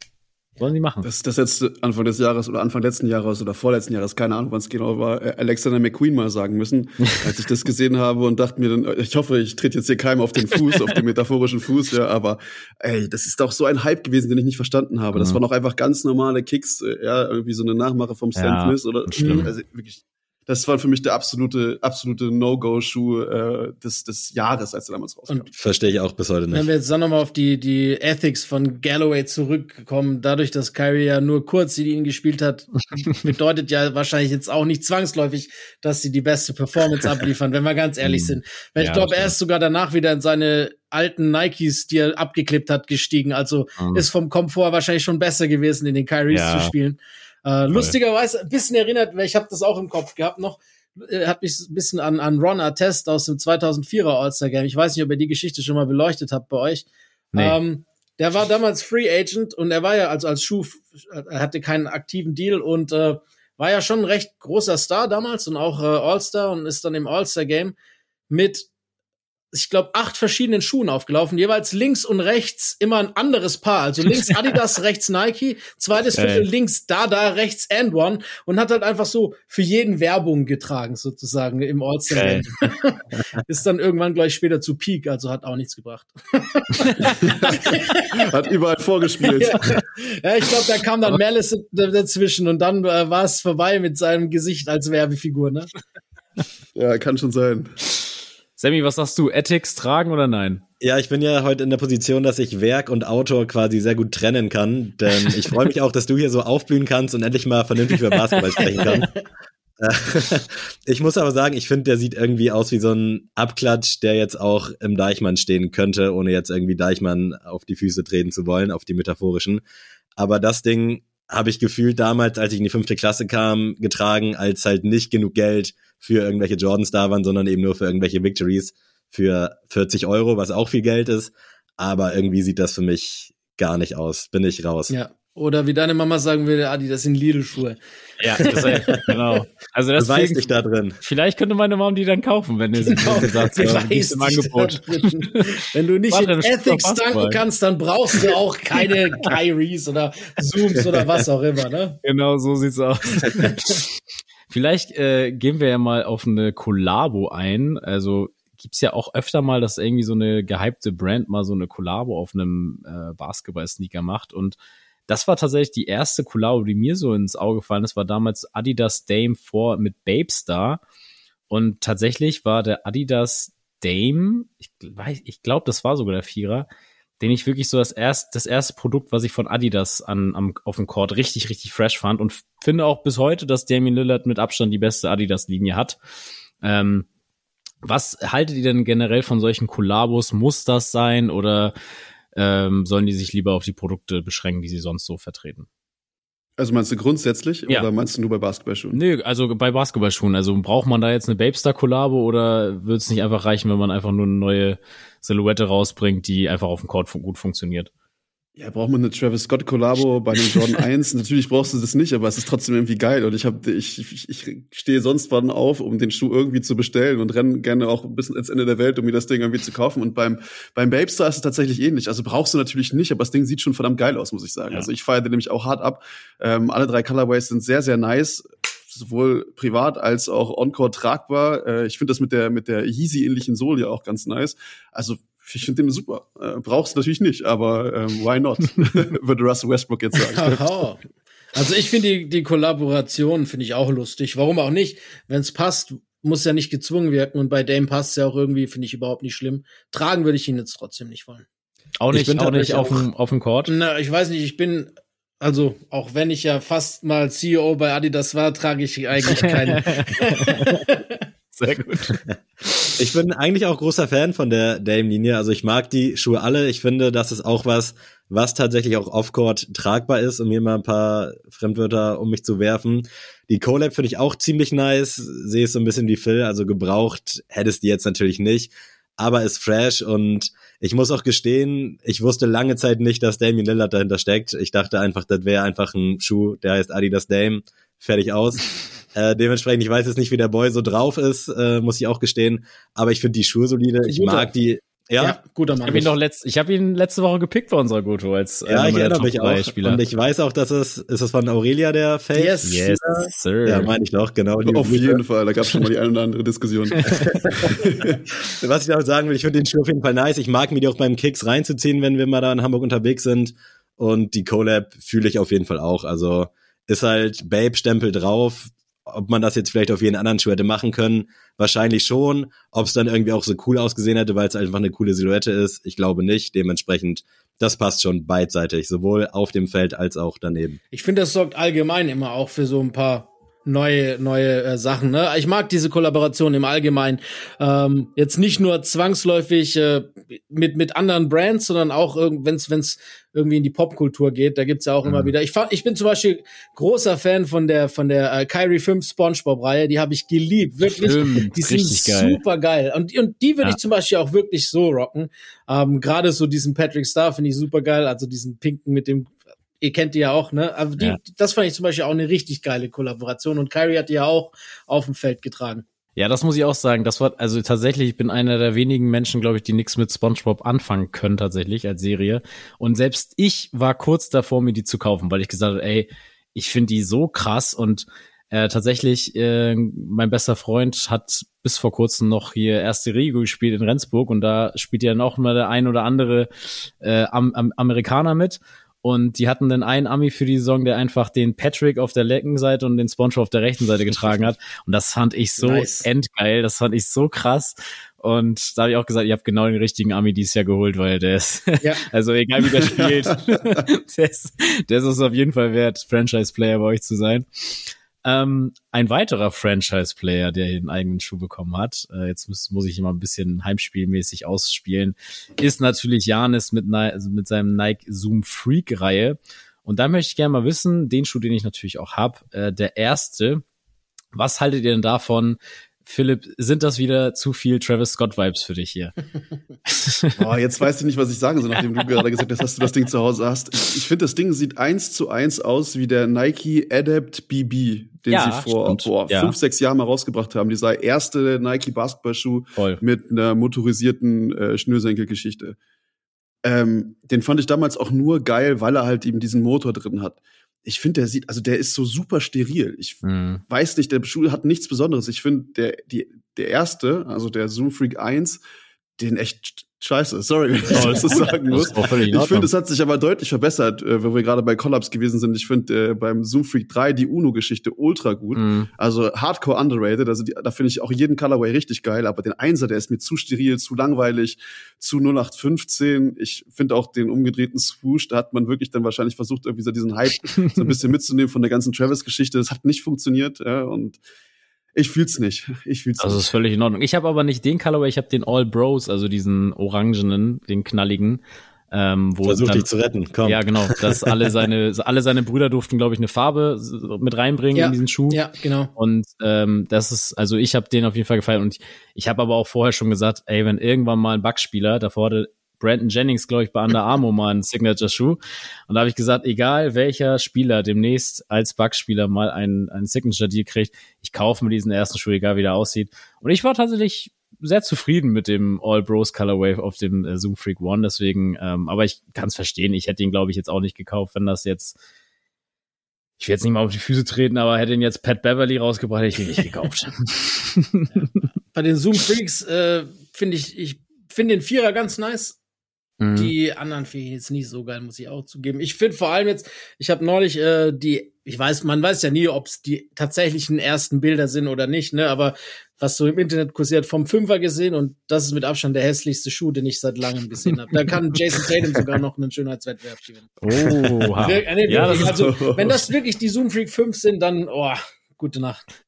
Sollen die machen. Das, das jetzt Anfang des Jahres oder Anfang letzten Jahres oder vorletzten Jahres, keine Ahnung, wann es genau war, äh, Alexander McQueen mal sagen müssen, als ich das gesehen habe und dachte mir dann, ich hoffe, ich trete jetzt hier keinem auf den Fuß, auf den metaphorischen Fuß, ja, aber ey, das ist doch so ein Hype gewesen, den ich nicht verstanden habe. Das mhm. waren auch einfach ganz normale Kicks, äh, ja, irgendwie so eine Nachmache vom Stan ja, Smith oder also wirklich das war für mich der absolute, absolute No-Go-Schuh äh, des, des Jahres, als er damals rauskam. Und verstehe ich auch bis heute nicht. Wenn wir jetzt dann nochmal auf die, die Ethics von Galloway zurückkommen, dadurch, dass Kyrie ja nur kurz sie ihn gespielt hat, bedeutet ja wahrscheinlich jetzt auch nicht zwangsläufig, dass sie die beste Performance abliefern, wenn wir ganz ehrlich sind. Weil ja, ich glaube, er ist sogar danach wieder in seine alten Nikes, die er abgeklippt hat, gestiegen. Also mhm. ist vom Komfort wahrscheinlich schon besser gewesen, in den Kyries ja. zu spielen. Äh, lustigerweise ein bisschen erinnert, weil ich habe das auch im Kopf gehabt noch, äh, hat mich ein bisschen an, an Ron Artest aus dem 2004er All-Star Game. Ich weiß nicht, ob ihr die Geschichte schon mal beleuchtet habt bei euch. Nee. Ähm, der war damals Free Agent und er war ja als, als Schuh, er hatte keinen aktiven Deal und äh, war ja schon ein recht großer Star damals und auch äh, All-Star und ist dann im All-Star Game mit ich glaube, acht verschiedenen Schuhen aufgelaufen, jeweils links und rechts immer ein anderes Paar. Also links Adidas, rechts Nike, zweites Viertel links Dada, rechts And One und hat halt einfach so für jeden Werbung getragen, sozusagen im All-Star. Ist dann irgendwann gleich später zu Peak, also hat auch nichts gebracht. hat überall vorgespielt. Ja, ja ich glaube, da kam dann Malice dazwischen und dann äh, war es vorbei mit seinem Gesicht als Werbefigur, ne? Ja, kann schon sein. Sammy, was sagst du? Ethics tragen oder nein? Ja, ich bin ja heute in der Position, dass ich Werk und Autor quasi sehr gut trennen kann. Denn ich freue mich auch, dass du hier so aufblühen kannst und endlich mal vernünftig über Basketball sprechen kannst. ich muss aber sagen, ich finde, der sieht irgendwie aus wie so ein Abklatsch, der jetzt auch im Deichmann stehen könnte, ohne jetzt irgendwie Deichmann auf die Füße treten zu wollen, auf die metaphorischen. Aber das Ding habe ich gefühlt damals, als ich in die fünfte Klasse kam, getragen, als halt nicht genug Geld für irgendwelche Jordans da waren, sondern eben nur für irgendwelche Victories für 40 Euro, was auch viel Geld ist. Aber irgendwie sieht das für mich gar nicht aus. Bin ich raus. Ja. Oder wie deine Mama sagen würde, Adi, das sind Lidl-Schuhe. Ja, das, genau. Also das weiß ich da drin. Vielleicht könnte meine Mom die dann kaufen, wenn du sie genau. gesagt hast. Die im Angebot. Wenn du nicht in Ethics danken kannst, dann brauchst du auch keine Kyries oder Zooms oder was auch immer, ne? Genau, so sieht's aus. Vielleicht äh, gehen wir ja mal auf eine Kollabo ein. Also gibt's ja auch öfter mal, dass irgendwie so eine gehypte Brand mal so eine Kollabo auf einem äh, Basketball-Sneaker macht. Und das war tatsächlich die erste Kollabo, die mir so ins Auge gefallen ist, war damals Adidas Dame 4 mit Babestar. Und tatsächlich war der Adidas Dame, ich, weiß, ich glaube, das war sogar der Vierer, den ich wirklich so das erste, das erste Produkt, was ich von Adidas an, am, auf dem Court richtig, richtig fresh fand und finde auch bis heute, dass Damien Lillard mit Abstand die beste Adidas-Linie hat. Ähm, was haltet ihr denn generell von solchen Kollabos? Muss das sein oder ähm, sollen die sich lieber auf die Produkte beschränken, die sie sonst so vertreten? Also meinst du grundsätzlich ja. oder meinst du nur bei Basketballschuhen? Nö, also bei Basketballschuhen. Also braucht man da jetzt eine Babestar-Kollabo oder würde es nicht einfach reichen, wenn man einfach nur eine neue Silhouette rausbringt, die einfach auf dem Court gut funktioniert? Ja, braucht man eine Travis Scott Kollabo bei einem Jordan 1? Natürlich brauchst du das nicht, aber es ist trotzdem irgendwie geil und ich habe ich, ich, ich stehe sonst wann auf, um den Schuh irgendwie zu bestellen und renne gerne auch ein bisschen ins Ende der Welt, um mir das Ding irgendwie zu kaufen und beim beim Babestar ist es tatsächlich ähnlich. Also brauchst du natürlich nicht, aber das Ding sieht schon verdammt geil aus, muss ich sagen. Ja. Also ich feiere den nämlich auch hart ab. Ähm, alle drei Colorways sind sehr sehr nice sowohl privat als auch on-court tragbar. Äh, ich finde das mit der mit der Yeezy-ähnlichen Sohle ja auch ganz nice. Also ich finde den super. Äh, brauchst natürlich nicht, aber ähm, why not? Würde Russell Westbrook jetzt sagen. also ich finde die, die Kollaboration finde ich auch lustig. Warum auch nicht? Wenn es passt, muss ja nicht gezwungen wirken und bei Dame passt ja auch irgendwie, finde ich überhaupt nicht schlimm. Tragen würde ich ihn jetzt trotzdem nicht wollen. Auch Ich nicht, bin auch nicht auf dem, auf dem Court. Na, ich weiß nicht, ich bin, also auch wenn ich ja fast mal CEO bei Adidas war, trage ich eigentlich keine. Sehr gut. Ich bin eigentlich auch großer Fan von der Dame-Linie. Also ich mag die Schuhe alle. Ich finde, das ist auch was, was tatsächlich auch off-court tragbar ist, um mir mal ein paar Fremdwörter um mich zu werfen. Die Collab finde ich auch ziemlich nice. Sehe es so ein bisschen wie Phil. Also gebraucht hättest die jetzt natürlich nicht. Aber ist fresh und ich muss auch gestehen, ich wusste lange Zeit nicht, dass Damien Lillard dahinter steckt. Ich dachte einfach, das wäre einfach ein Schuh, der heißt Adidas Dame. Fertig aus. Äh, dementsprechend, ich weiß jetzt nicht, wie der Boy so drauf ist, äh, muss ich auch gestehen. Aber ich finde die Schuhe solide. Ich Guter. mag die. Ja, guter Ich Mann. habe ihn noch letzt, ich habe ihn letzte Woche gepickt bei unserer Goto als ja, einer ich erinnere mich auch. Spieler. Und ich weiß auch, dass es, ist es von Aurelia der Face? Yes. yes, sir. Ja, meine ich doch, genau. Auf jeden Fall, da gab es schon mal die eine oder andere Diskussion. Was ich damit sagen will, ich finde den Schuh auf jeden Fall nice. Ich mag mir die auch beim Kicks reinzuziehen, wenn wir mal da in Hamburg unterwegs sind. Und die Collab fühle ich auf jeden Fall auch. Also ist halt Babe-Stempel drauf. Ob man das jetzt vielleicht auf jeden anderen Schuh hätte machen können, wahrscheinlich schon. Ob es dann irgendwie auch so cool ausgesehen hätte, weil es einfach eine coole Silhouette ist, ich glaube nicht. Dementsprechend, das passt schon beidseitig, sowohl auf dem Feld als auch daneben. Ich finde, das sorgt allgemein immer auch für so ein paar neue neue äh, Sachen. Ne? Ich mag diese Kollaboration im Allgemeinen. Ähm, jetzt nicht nur zwangsläufig äh, mit mit anderen Brands, sondern auch wenn es irgendwie in die Popkultur geht. Da gibt's ja auch immer wieder. Ich fand, ich bin zum Beispiel großer Fan von der von der äh, Kyrie 5 SpongeBob Reihe. Die habe ich geliebt, wirklich. Stimmt, die sind geil. super geil. Und, und die würde Ja. ich zum Beispiel auch wirklich so rocken. Ähm, Gerade so diesen Patrick Star finde ich super geil. Also diesen pinken mit dem, ihr kennt die ja auch, ne? Aber die, Ja. das fand ich zum Beispiel auch eine richtig geile Kollaboration. Und Kyrie hat die ja auch auf dem Feld getragen. Ja, das muss ich auch sagen. Das war, also tatsächlich, ich bin einer der wenigen Menschen, glaube ich, die nichts mit SpongeBob anfangen können, tatsächlich, als Serie. Und selbst ich war kurz davor, mir die zu kaufen, weil ich gesagt habe, ey, ich finde die so krass und äh, tatsächlich, äh, mein bester Freund hat bis vor kurzem noch hier erste Rigo gespielt in Rendsburg und da spielt ja dann auch mal der ein oder andere äh, am, am Amerikaner mit. Und die hatten dann einen Ami für die Saison, der einfach den Patrick auf der linken Seite und den SpongeBob auf der rechten Seite getragen hat. Und das fand ich so Nice. endgeil. Das fand ich so krass. Und da habe ich auch gesagt, ihr habt genau den richtigen Ami dieses Jahr geholt, weil der ist, Ja. also egal wie der spielt, der, ist, der ist es auf jeden Fall wert, Franchise-Player bei euch zu sein. Ähm, ein weiterer Franchise-Player, der den eigenen Schuh bekommen hat, äh, jetzt muss, muss ich immer ein bisschen heimspielmäßig ausspielen, ist natürlich Janis mit, also mit seinem Nike Zoom Freak-Reihe. Und da möchte ich gerne mal wissen, den Schuh, den ich natürlich auch habe, äh, der erste, was haltet ihr denn davon, Philipp, sind das wieder zu viel Travis Scott-Vibes für dich hier? Boah, jetzt weiß ich nicht, was ich sagen soll, nachdem du gerade gesagt hast, dass du das Ding zu Hause hast. Ich, finde, das Ding sieht eins zu eins aus wie der Nike Adapt BB, den Ja, sie vor boah, Ja. fünf, sechs Jahren mal rausgebracht haben. Dieser erste Nike Basketballschuh Voll. mit einer motorisierten äh, Schnürsenkelgeschichte. Ähm, den fand ich damals auch nur geil, weil er halt eben diesen Motor drin hat. Ich finde, der sieht, also der ist so super steril. Ich Mhm. weiß nicht, der Schuh hat nichts Besonderes. Ich finde, der, die, der erste, also der Zoom Freak 1, den echt scheiße. Sorry, wenn ich das so sagen muss. Ich finde, es hat sich aber deutlich verbessert, äh, wo wir gerade bei Collabs gewesen sind. Ich finde äh, beim Zoom Freak 3 die UNO-Geschichte ultra gut. Mhm. Also hardcore underrated. Also die, da finde ich auch jeden Colorway richtig geil. Aber den Einser, der ist mir zu steril, zu langweilig, zu 0815. Ich finde auch den umgedrehten Swoosh, da hat man wirklich dann wahrscheinlich versucht, irgendwie so diesen Hype so ein bisschen mitzunehmen von der ganzen Travis-Geschichte. Das hat nicht funktioniert. Ja, und ich fühl's nicht. Ich fühl's Also nicht. ist völlig in Ordnung. Ich habe aber nicht den Colorway, ich habe den All Bros, also diesen orangenen, den knalligen, ähm, wo Versuch dann, dich zu retten, komm. Ja, genau, dass alle seine alle seine Brüder durften, glaube ich, eine Farbe mit reinbringen Ja, in diesen Schuh. Ja, genau. Und ähm, das ist, also ich habe den auf jeden Fall gefallen und ich, ich habe aber auch vorher schon gesagt, ey, wenn irgendwann mal ein Backspieler, davor hatte Brandon Jennings, glaube ich, bei Under Armour mal einen Signature-Schuh. Und da habe ich gesagt, egal welcher Spieler demnächst als Backspieler mal einen, einen Signature-Deal kriegt, ich kaufe mir diesen ersten Schuh, egal wie der aussieht. Und ich war tatsächlich sehr zufrieden mit dem All Bros Colorway auf dem äh, Zoom Freak One, deswegen, ähm, aber ich kann es verstehen, ich hätte ihn, glaube ich, jetzt auch nicht gekauft, wenn das jetzt ich will jetzt nicht mal auf die Füße treten, aber hätte ihn jetzt Pat Beverly rausgebracht, hätte ich ihn nicht gekauft. Bei den Zoom Freaks äh, finde ich, ich finde den Vierer ganz nice. Mhm. Die anderen finde ich jetzt nicht so geil, muss ich auch zugeben. Ich finde vor allem jetzt, ich habe neulich äh, die, ich weiß, man weiß ja nie, ob es die tatsächlichen ersten Bilder sind oder nicht, ne? Aber was so im Internet kursiert, vom Fünfer gesehen und das ist mit Abstand der hässlichste Schuh, den ich seit langem gesehen habe. Da kann Jason Tatum sogar noch einen Schönheitswettbewerb gewinnen. Oh, ja, also, wenn das wirklich die Zoom Freak 5 sind, dann, oh, gute Nacht.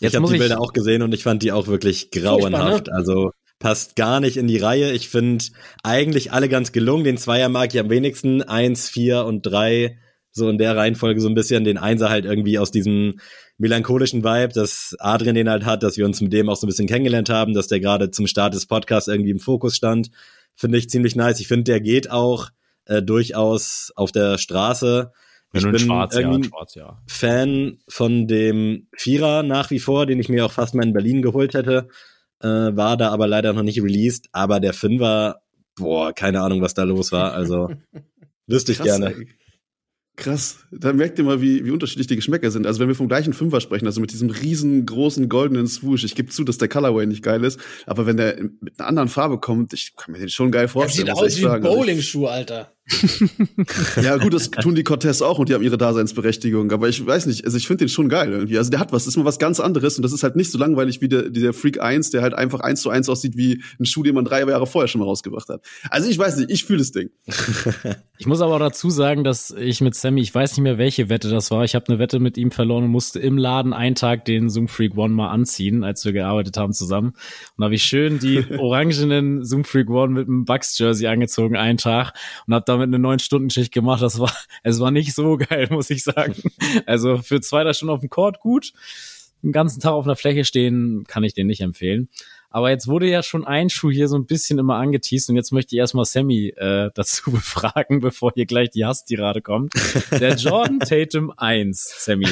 Jetzt ich habe die Bilder auch gesehen und ich fand die auch wirklich grauenhaft. Ne? Also passt gar nicht in die Reihe. Ich finde eigentlich alle ganz gelungen. Den Zweier mag ich am wenigsten. Eins, vier und drei so in der Reihenfolge so ein bisschen. Den Einser halt irgendwie aus diesem melancholischen Vibe, dass Adrian den halt hat, dass wir uns mit dem auch so ein bisschen kennengelernt haben, dass der gerade zum Start des Podcasts irgendwie im Fokus stand. Finde ich ziemlich nice. Ich finde, der geht auch äh, durchaus auf der Straße. Wenn ich bin schwarz, ja, schwarz, ja. Fan von dem Vierer nach wie vor, den ich mir auch fast mal in Berlin geholt hätte äh, war da aber leider noch nicht released. Aber der Fünfer, boah, keine Ahnung, was da los war. Also wüsste ich Krass, gerne. Ey. Krass. Da merkt ihr mal, wie, wie unterschiedlich die Geschmäcker sind. Also wenn wir vom gleichen Fünfer sprechen, also mit diesem riesengroßen goldenen Swoosh, ich gebe zu, dass der Colorway nicht geil ist, aber wenn der mit einer anderen Farbe kommt, ich kann mir den schon geil vorstellen. Der sieht aus wie ein also Bowling-Schuh, Alter. ja, gut, das tun die Cortez auch und die haben ihre Daseinsberechtigung. Aber ich weiß nicht, also ich finde den schon geil irgendwie. Also der hat was, das ist mal was ganz anderes und das ist halt nicht so langweilig wie der, der Freak 1, der halt einfach eins zu eins aussieht wie ein Schuh, den man drei Jahre vorher schon mal rausgebracht hat. Also ich weiß nicht, ich fühle das Ding. ich muss aber dazu sagen, dass ich mit Sammy, ich weiß nicht mehr, welche Wette das war. Ich habe eine Wette mit ihm verloren und musste im Laden einen Tag den Zoom Freak One mal anziehen, als wir gearbeitet haben zusammen. Und habe ich schön die orangenen Zoom Freak One mit einem Bucks Jersey angezogen einen Tag und habe damit eine neun Stunden Schicht gemacht. Das war, es war nicht so geil, muss ich sagen. Also für zwei, drei Stunden auf dem Court gut. Den ganzen Tag auf einer Fläche stehen, kann ich den nicht empfehlen. Aber jetzt wurde ja schon ein Schuh hier so ein bisschen immer angeteased und jetzt möchte ich erstmal Sammy äh, dazu befragen, bevor hier gleich die Hasstirade kommt. Der Jordan Tatum 1, Sammy.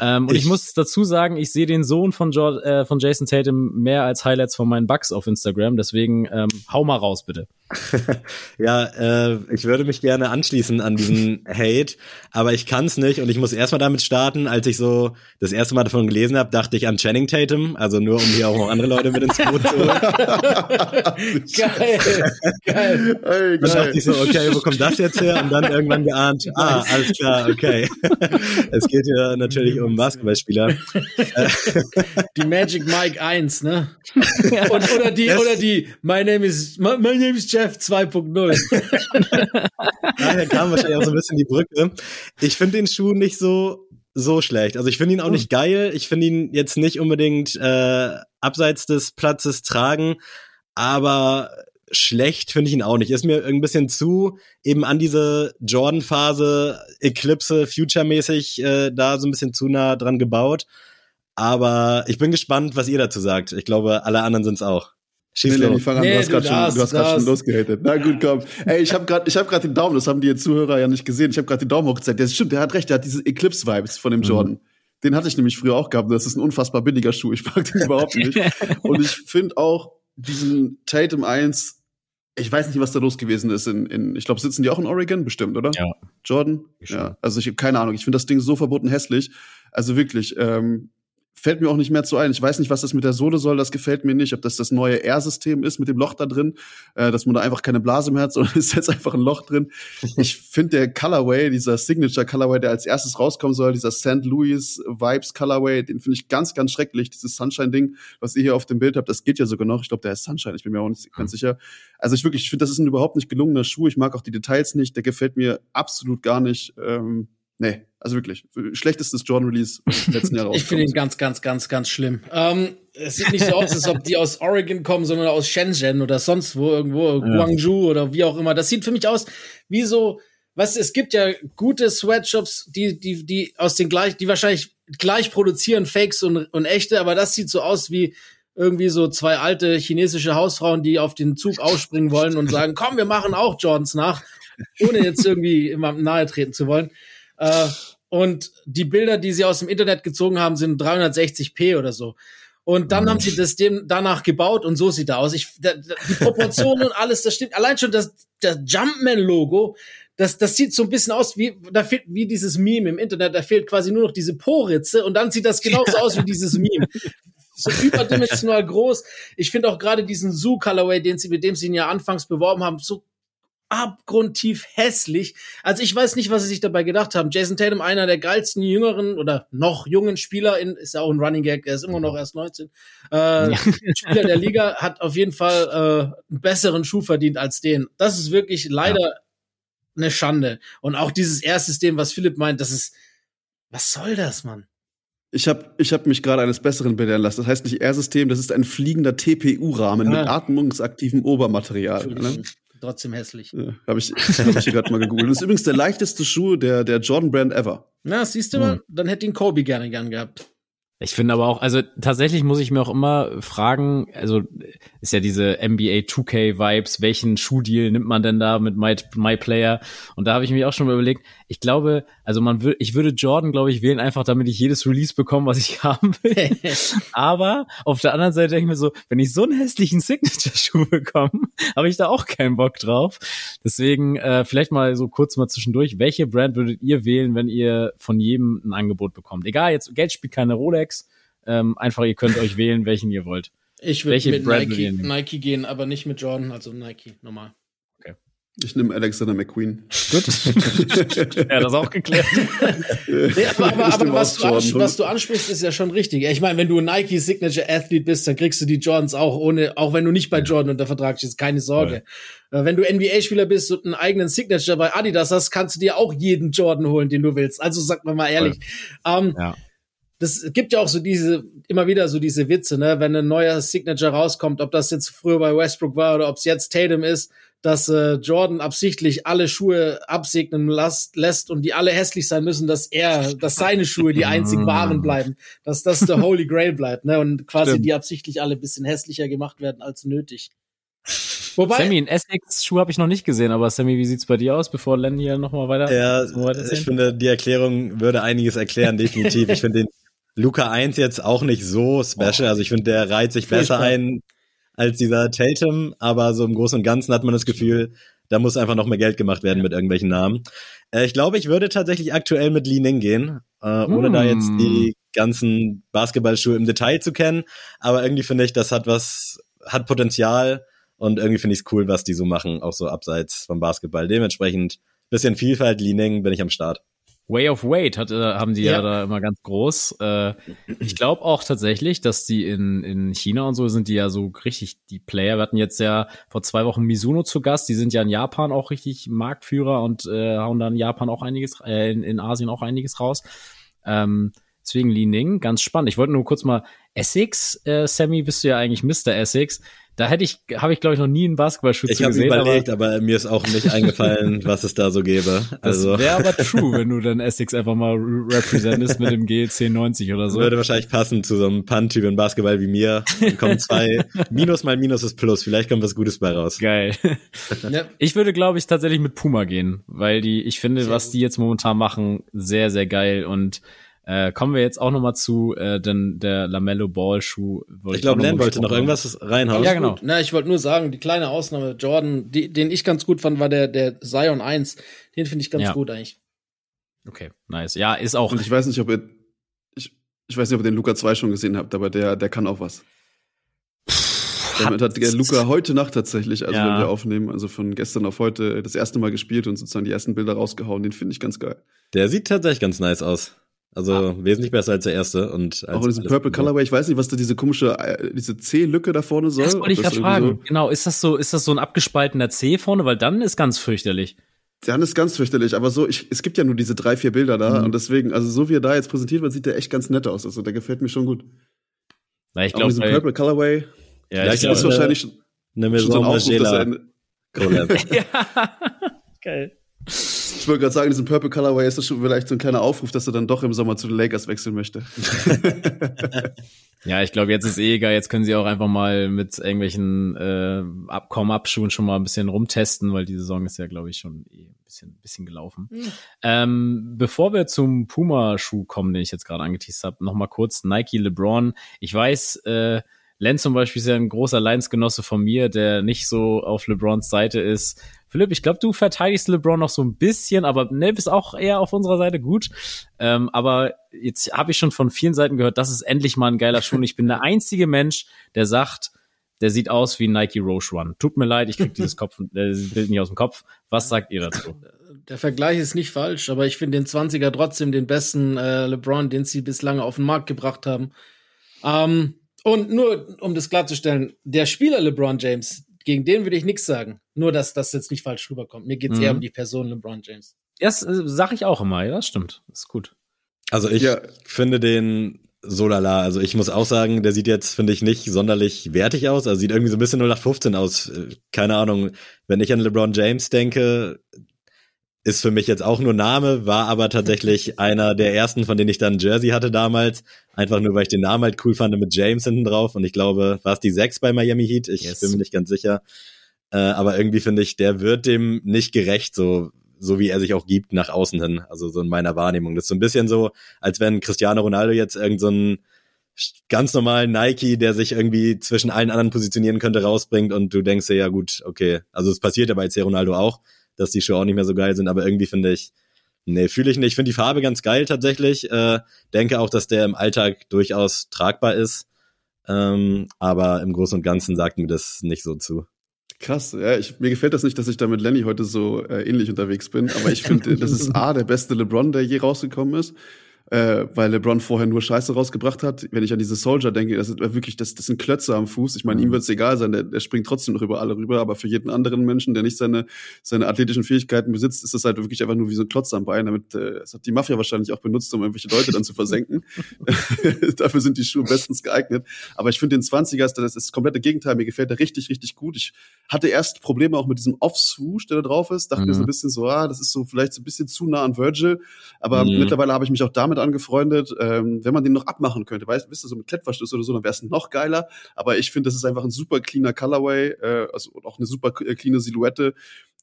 ähm, und ich, ich, muss dazu sagen, ich sehe den Sohn von, Jordan, äh, von Jason Tatum mehr als Highlights von meinen Bugs auf Instagram, deswegen ähm, hau mal raus, bitte. ja, äh, ich würde mich gerne anschließen an diesen Hate, aber ich kann es nicht und ich muss erstmal damit starten. Als ich so das erste Mal davon gelesen habe, dachte ich an Channing Tatum, also nur um hier auch noch andere Leute mit ins Boot zu holen. geil, geil. Hey, dann dachte ich so, okay, wo kommt das jetzt her? Und dann irgendwann geahnt, ah, alles klar, okay. es geht hier natürlich um Basketballspieler. die Magic Mike 1, ne? Und, oder die, das, oder die, my name is, my, my name is Jeff 2.0. Daher kam wahrscheinlich auch so ein bisschen die Brücke. Ich finde den Schuh nicht so so schlecht. Also ich finde ihn auch nicht geil. Ich finde ihn jetzt nicht unbedingt äh, abseits des Platzes tragen, aber schlecht finde ich ihn auch nicht. Ist mir ein bisschen zu eben an diese Jordan-Phase, Eclipse, Future-mäßig äh, da so ein bisschen zu nah dran gebaut. Aber ich bin gespannt, was ihr dazu sagt. Ich glaube, alle anderen sind es auch. Schieß nee, nee, nee, du hast gerade schon, du hast grad schon losgehatet. Na gut, komm. Ey, ich habe gerade ich hab grad den Daumen, das haben die Zuhörer ja nicht gesehen. Ich habe gerade den Daumen hochgezeigt. Der stimmt, der hat recht, der hat diese Eclipse-Vibes von dem mhm. Jordan. Mhm. Den hatte ich nämlich früher auch gehabt. Das ist ein unfassbar billiger Schuh. Ich mag den überhaupt nicht. Und ich finde auch diesen Tatum 1, ich weiß nicht, was da los gewesen ist. In, in ich glaube, sitzen die auch in Oregon? Bestimmt, oder? Ja. Jordan? Ja. Also ich habe keine Ahnung. Ich finde das Ding so verboten hässlich. Also wirklich, ähm, fällt mir auch nicht mehr zu ein. Ich weiß nicht, was das mit der Sohle soll, das gefällt mir nicht. Ob das das neue R-System ist mit dem Loch da drin, äh, dass man da einfach keine Blase mehr hat, sondern ist jetzt einfach ein Loch drin. Ich finde der Colorway, dieser Signature Colorway, der als erstes rauskommen soll, dieser St. Louis Vibes Colorway, den finde ich ganz, ganz schrecklich. Dieses Sunshine-Ding, was ihr hier auf dem Bild habt, das geht ja sogar noch. Ich glaube, der ist Sunshine, ich bin mir auch nicht ganz sicher. Also ich wirklich, ich finde, das ist ein überhaupt nicht gelungener Schuh. Ich mag auch die Details nicht. Der gefällt mir absolut gar nicht. Ähm, Nee, also wirklich. Schlechtestes Jordan Release letzten Jahre Ich finde ihn ganz, ganz, ganz, ganz schlimm. Ähm, es sieht nicht so aus, als ob die aus Oregon kommen, sondern aus Shenzhen oder sonst wo, irgendwo, ja. Guangzhou oder wie auch immer. Das sieht für mich aus wie so, was, es gibt ja gute Sweatshops, die, die, die aus den gleich, die wahrscheinlich gleich produzieren, Fakes und, und echte, aber das sieht so aus wie irgendwie so zwei alte chinesische Hausfrauen, die auf den Zug ausspringen wollen und sagen, komm, wir machen auch Jordans nach, ohne jetzt irgendwie immer nahe treten zu wollen. Äh, und die Bilder, die sie aus dem Internet gezogen haben, sind 360p oder so. Und dann mhm. haben sie das dem danach gebaut und so sieht er aus. Ich, da, die Proportionen und alles, das stimmt. Allein schon das, das Jumpman-Logo, das, das sieht so ein bisschen aus wie, da fehlt, wie dieses Meme im Internet, da fehlt quasi nur noch diese Po-Ritze und dann sieht das genauso aus wie dieses Meme. So überdimensional groß. Ich finde auch gerade diesen Zoo Colorway, den sie, mit dem sie ihn ja anfangs beworben haben, so abgrundtief hässlich. Also ich weiß nicht, was sie sich dabei gedacht haben. Jason Tatum, einer der geilsten jüngeren oder noch jungen Spieler, in, ist ja auch ein Running Gag, er ist immer noch erst 19, äh, ja. Spieler der Liga, hat auf jeden Fall äh, einen besseren Schuh verdient als den. Das ist wirklich leider ja. eine Schande. Und auch dieses Ersystem, was Philipp meint, das ist, was soll das, Mann? Ich habe ich hab mich gerade eines Besseren belehren lassen. Das heißt nicht R-System, das ist ein fliegender TPU-Rahmen ah. mit atmungsaktivem Obermaterial. Ne? Trotzdem hässlich. Ja, habe ich, hab ich gerade mal gegoogelt. Das ist übrigens der leichteste Schuh der, der Jordan Brand ever. Na, siehst du mal, hm. dann hätte ihn Kobe gerne gern gehabt. Ich finde aber auch, also tatsächlich muss ich mir auch immer fragen, also ist ja diese NBA 2K Vibes, welchen Schuhdeal nimmt man denn da mit My, My Player? Und da habe ich mir auch schon mal überlegt, ich glaube, also man würde, ich würde Jordan, glaube ich, wählen, einfach damit ich jedes Release bekomme, was ich haben will. aber auf der anderen Seite denke ich mir so, wenn ich so einen hässlichen Signature-Schuh bekomme, habe ich da auch keinen Bock drauf. Deswegen äh, vielleicht mal so kurz mal zwischendurch, welche Brand würdet ihr wählen, wenn ihr von jedem ein Angebot bekommt? Egal, jetzt Geld spielt keine Rolex. Ähm, einfach, ihr könnt euch wählen, welchen ihr wollt. Ich würde mit Nike, Nike gehen, aber nicht mit Jordan, also Nike, normal. Okay. Ich nehme Alexander McQueen. Gut. ja, das auch geklärt. nee, aber aber, aber was, du was, du ansprichst, ist ja schon richtig. Ich meine, wenn du Nike Signature Athlete bist, dann kriegst du die Jordans auch ohne, auch wenn du nicht bei Jordan unter Vertrag stehst, keine Sorge. Ja. Äh, wenn du NBA-Spieler bist und einen eigenen Signature bei Adidas hast, kannst du dir auch jeden Jordan holen, den du willst. Also sag mal ehrlich. Ähm, ja das gibt ja auch so diese, immer wieder so diese Witze, ne, wenn ein neuer Signature rauskommt, ob das jetzt früher bei Westbrook war oder ob es jetzt Tatum ist, dass äh, Jordan absichtlich alle Schuhe absegnen lässt, lässt und die alle hässlich sein müssen, dass er, dass seine Schuhe die einzigen mm. wahren bleiben, dass das der Holy Grail bleibt, ne, und quasi Stimmt. die absichtlich alle bisschen hässlicher gemacht werden als nötig. Wobei, Sammy, einen Essex-Schuh habe ich noch nicht gesehen, aber Sammy, wie sieht's bei dir aus, bevor Len hier nochmal weiter? Ja, ich finde, die Erklärung würde einiges erklären, definitiv. ich finde den Luca 1 jetzt auch nicht so special. Oh. Also ich finde, der reiht sich besser ein als dieser Tatum, aber so im Großen und Ganzen hat man das Gefühl, da muss einfach noch mehr Geld gemacht werden mit irgendwelchen Namen. Äh, ich glaube, ich würde tatsächlich aktuell mit Li Ning gehen, äh, ohne mm. da jetzt die hm. ganzen Basketballschuhe im Detail zu kennen. Aber irgendwie finde ich, das hat was, hat Potenzial und irgendwie finde ich es cool, was die so machen, auch so abseits vom Basketball. Dementsprechend bisschen Vielfalt, Li Ning bin ich am Start. Way of Weight hat, äh, haben die ja. ja da immer ganz groß. Äh, ich glaube auch tatsächlich, dass die in, in China und so sind die ja so richtig die Player. Wir hatten jetzt ja vor zwei Wochen Mizuno zu Gast. Die sind ja in Japan auch richtig Marktführer und äh, hauen dann in Japan auch einiges, äh, in, in Asien auch einiges raus. Ähm, deswegen Li Ning, ganz spannend. Ich wollte nur kurz mal Essex, äh, Sammy, bist du ja eigentlich Mr. Essex. Da hätte ich, habe ich glaube ich noch nie einen Basketballschuh gesehen. Ich habe überlegt, aber, aber, mir ist auch nicht eingefallen, was es da so gäbe. Also. Das wäre aber true, wenn du dann Essex einfach mal representest mit dem G1090 oder so. Würde wahrscheinlich passen zu so einem Punt-Typ in Basketball wie mir. Dann kommen zwei Minus mal Minus ist Plus. Vielleicht kommt was Gutes bei raus. Geil. Ja. Ich würde glaube ich tatsächlich mit Puma gehen, weil die, ich finde, was die jetzt momentan machen, sehr sehr geil und äh, kommen wir jetzt auch noch mal zu, äh, denn der Lamello Ball Schuh. Ich glaube, Len wollte noch irgendwas reinhauen. Ja, genau. Na, ich wollte nur sagen, die kleine Ausnahme Jordan, die, den ich ganz gut fand, war der der Zion 1. Den finde ich ganz ja. gut eigentlich. Okay, nice. Ja, ist auch. Und ich weiß nicht, ob ihr ich, ich weiß nicht, ob ihr den Luca 2 schon gesehen habt, aber der der kann auch was. Damit hat der Luca heute Nacht tatsächlich, also ja. wenn wir aufnehmen, also von gestern auf heute das erste Mal gespielt und sozusagen die ersten Bilder rausgehauen. Den finde ich ganz geil. Der sieht tatsächlich ganz nice aus. Also ah. wesentlich besser als der erste. Und auch in diesem Purple Colorway, ich weiß nicht, was da diese komische, äh, diese C-Lücke da vorne soll. Das wollte ich gerade fragen. So genau, ist das so, ist das so ein abgespaltener C vorne? Weil dann ist ganz fürchterlich. Dann ist ganz fürchterlich, aber so, ich, es gibt ja nur diese drei, vier Bilder da mhm. und deswegen, also so wie er da jetzt präsentiert wird, sieht der echt ganz nett aus. Also der gefällt mir schon gut. Na, ich glaube, diesen Purple Colorway. Ja, ich, glaube, ist wahrscheinlich schon, eine Maison so ein Aufruf, dass er ja, geil. Ich wollte gerade sagen, diesen Purple Colorway ist das schon vielleicht so ein kleiner Aufruf, dass er dann doch im Sommer zu den Lakers wechseln möchte. ja, ich glaube, jetzt ist eh egal. Jetzt können sie auch einfach mal mit irgendwelchen äh, Abkommen-Abschuhen schon mal ein bisschen rumtesten, weil die Saison ist ja, glaube ich, schon eh ein bisschen, bisschen gelaufen. Mhm. Ähm, bevor wir zum Puma-Schuh kommen, den ich jetzt gerade angeteased habe, noch mal kurz Nike LeBron. Ich weiß, äh, Len zum Beispiel ist ja ein großer Leinsgenosse von mir, der nicht so auf LeBrons Seite ist. Philipp, ich glaube, du verteidigst LeBron noch so ein bisschen, aber ne, bist auch eher auf unserer Seite gut. Ähm, aber jetzt habe ich schon von vielen Seiten gehört, das ist endlich mal ein geiler Schuh. Ich bin der einzige Mensch, der sagt, der sieht aus wie Nike Roche One. Tut mir leid, ich krieg dieses Kopf, äh, Bild nicht aus dem Kopf. Was sagt ihr dazu? Der Vergleich ist nicht falsch, aber ich finde den 20er trotzdem den besten äh, LeBron, den sie bislang auf den Markt gebracht haben. Ähm, und nur, um das klarzustellen, der Spieler LeBron James, gegen den würde ich nichts sagen. Nur, dass das jetzt nicht falsch rüberkommt. Mir geht es mhm. eher um die Person LeBron James. Das äh, sag ich auch immer, ja, das stimmt. Das ist gut. Also ich ja. finde den so lala. Also ich muss auch sagen, der sieht jetzt, finde ich, nicht sonderlich wertig aus. Also sieht irgendwie so ein bisschen 0815 aus. Äh, keine Ahnung. Wenn ich an LeBron James denke, ist für mich jetzt auch nur Name, war aber tatsächlich einer der ersten, von denen ich dann Jersey hatte damals. Einfach nur, weil ich den Namen halt cool fand mit James hinten drauf. Und ich glaube, war es die 6 bei Miami Heat? Ich yes. bin mir nicht ganz sicher. Äh, aber irgendwie finde ich, der wird dem nicht gerecht, so so wie er sich auch gibt nach außen hin. Also so in meiner Wahrnehmung. Das ist so ein bisschen so, als wenn Cristiano Ronaldo jetzt irgendeinen so ganz normalen Nike, der sich irgendwie zwischen allen anderen positionieren könnte, rausbringt und du denkst dir, ja gut, okay. Also es passiert ja bei C. Ronaldo auch, dass die Schuhe auch nicht mehr so geil sind, aber irgendwie finde ich, nee, fühle ich nicht. Ich finde die Farbe ganz geil tatsächlich. Äh, denke auch, dass der im Alltag durchaus tragbar ist. Ähm, aber im Großen und Ganzen sagt mir das nicht so zu. Krass, ja, ich, mir gefällt das nicht, dass ich da mit Lenny heute so äh, ähnlich unterwegs bin, aber ich finde, das ist A, der beste LeBron, der je rausgekommen ist äh, weil LeBron vorher nur Scheiße rausgebracht hat. Wenn ich an diese Soldier denke, das ist wirklich, das, das sind Klötze am Fuß. Ich meine, mhm. ihm wird es egal sein, der, der springt trotzdem noch über alle rüber, aber für jeden anderen Menschen, der nicht seine, seine athletischen Fähigkeiten besitzt, ist das halt wirklich einfach nur wie so ein Klotz am Bein. Damit, äh, das hat die Mafia wahrscheinlich auch benutzt, um irgendwelche Leute dann zu versenken. Dafür sind die Schuhe bestens geeignet. Aber ich finde den 20er, das ist das komplette Gegenteil. Mir gefällt der richtig, richtig gut. Ich hatte erst Probleme auch mit diesem Off-Swoosh, der da drauf ist. Dachte mhm. mir so ein bisschen so, ah, das ist so vielleicht so ein bisschen zu nah an Virgil. Aber mhm. mittlerweile habe ich mich auch damit angefreundet, ähm, wenn man den noch abmachen könnte, weißt, wisst du, so mit Klettverschluss oder so, dann wäre es noch geiler. Aber ich finde, das ist einfach ein super cleaner Colorway, äh, also auch eine super äh, cleane Silhouette.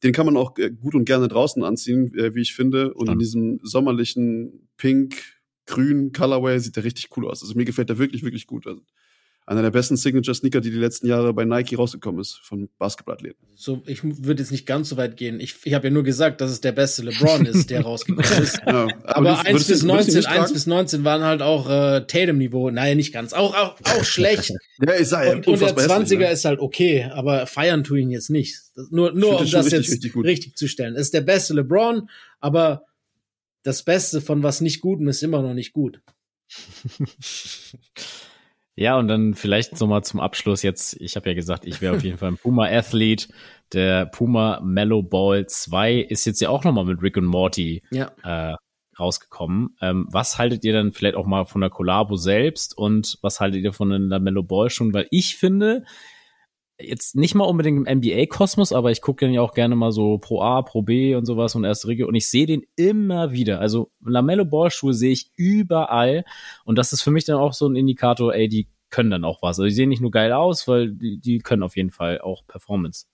Den kann man auch äh, gut und gerne draußen anziehen, äh, wie ich finde. Und in diesem sommerlichen Pink, Grün Colorway sieht der richtig cool aus. Also mir gefällt der wirklich, wirklich gut. Also, einer der besten Signature-Sneaker, die die letzten Jahre bei Nike rausgekommen ist, von Basketballathleten. So, ich würde jetzt nicht ganz so weit gehen. Ich, ich habe ja nur gesagt, dass es der beste LeBron ist, der rausgekommen ist. Ja, aber, aber 1 bis 19, 1 bis 19 waren halt auch äh, Tatum-Niveau. Naja, nicht ganz. Auch, auch, auch schlecht. ja, ich sag, und, und der 20er hässlich, ne? ist halt okay, aber feiern tu ihn jetzt nicht. Das, nur, nur um das, richtig, jetzt richtig, richtig zu stellen. Es ist der beste LeBron, aber das Beste von was nicht Gutem ist immer noch nicht gut. Ja, und dann vielleicht so mal zum Abschluss jetzt, ich habe ja gesagt, ich wäre auf jeden Fall ein Puma-Athlet. Der Puma Mellow Ball 2 ist jetzt ja auch nochmal mit Rick und Morty ja. äh, rausgekommen. Ähm, was haltet ihr dann vielleicht auch mal von der Collabo selbst und was haltet ihr von der Mellow Ball schon? Weil ich finde, jetzt nicht mal unbedingt im NBA-Kosmos, aber ich gucke den ja auch gerne mal so Pro A, Pro B und sowas und erste Regel und ich sehe den immer wieder. Also Lamello Ball-Schuhe sehe ich überall und das ist für mich dann auch so ein Indikator, ey, die können dann auch was. Also die sehen nicht nur geil aus, weil die, die können auf jeden Fall auch Performance.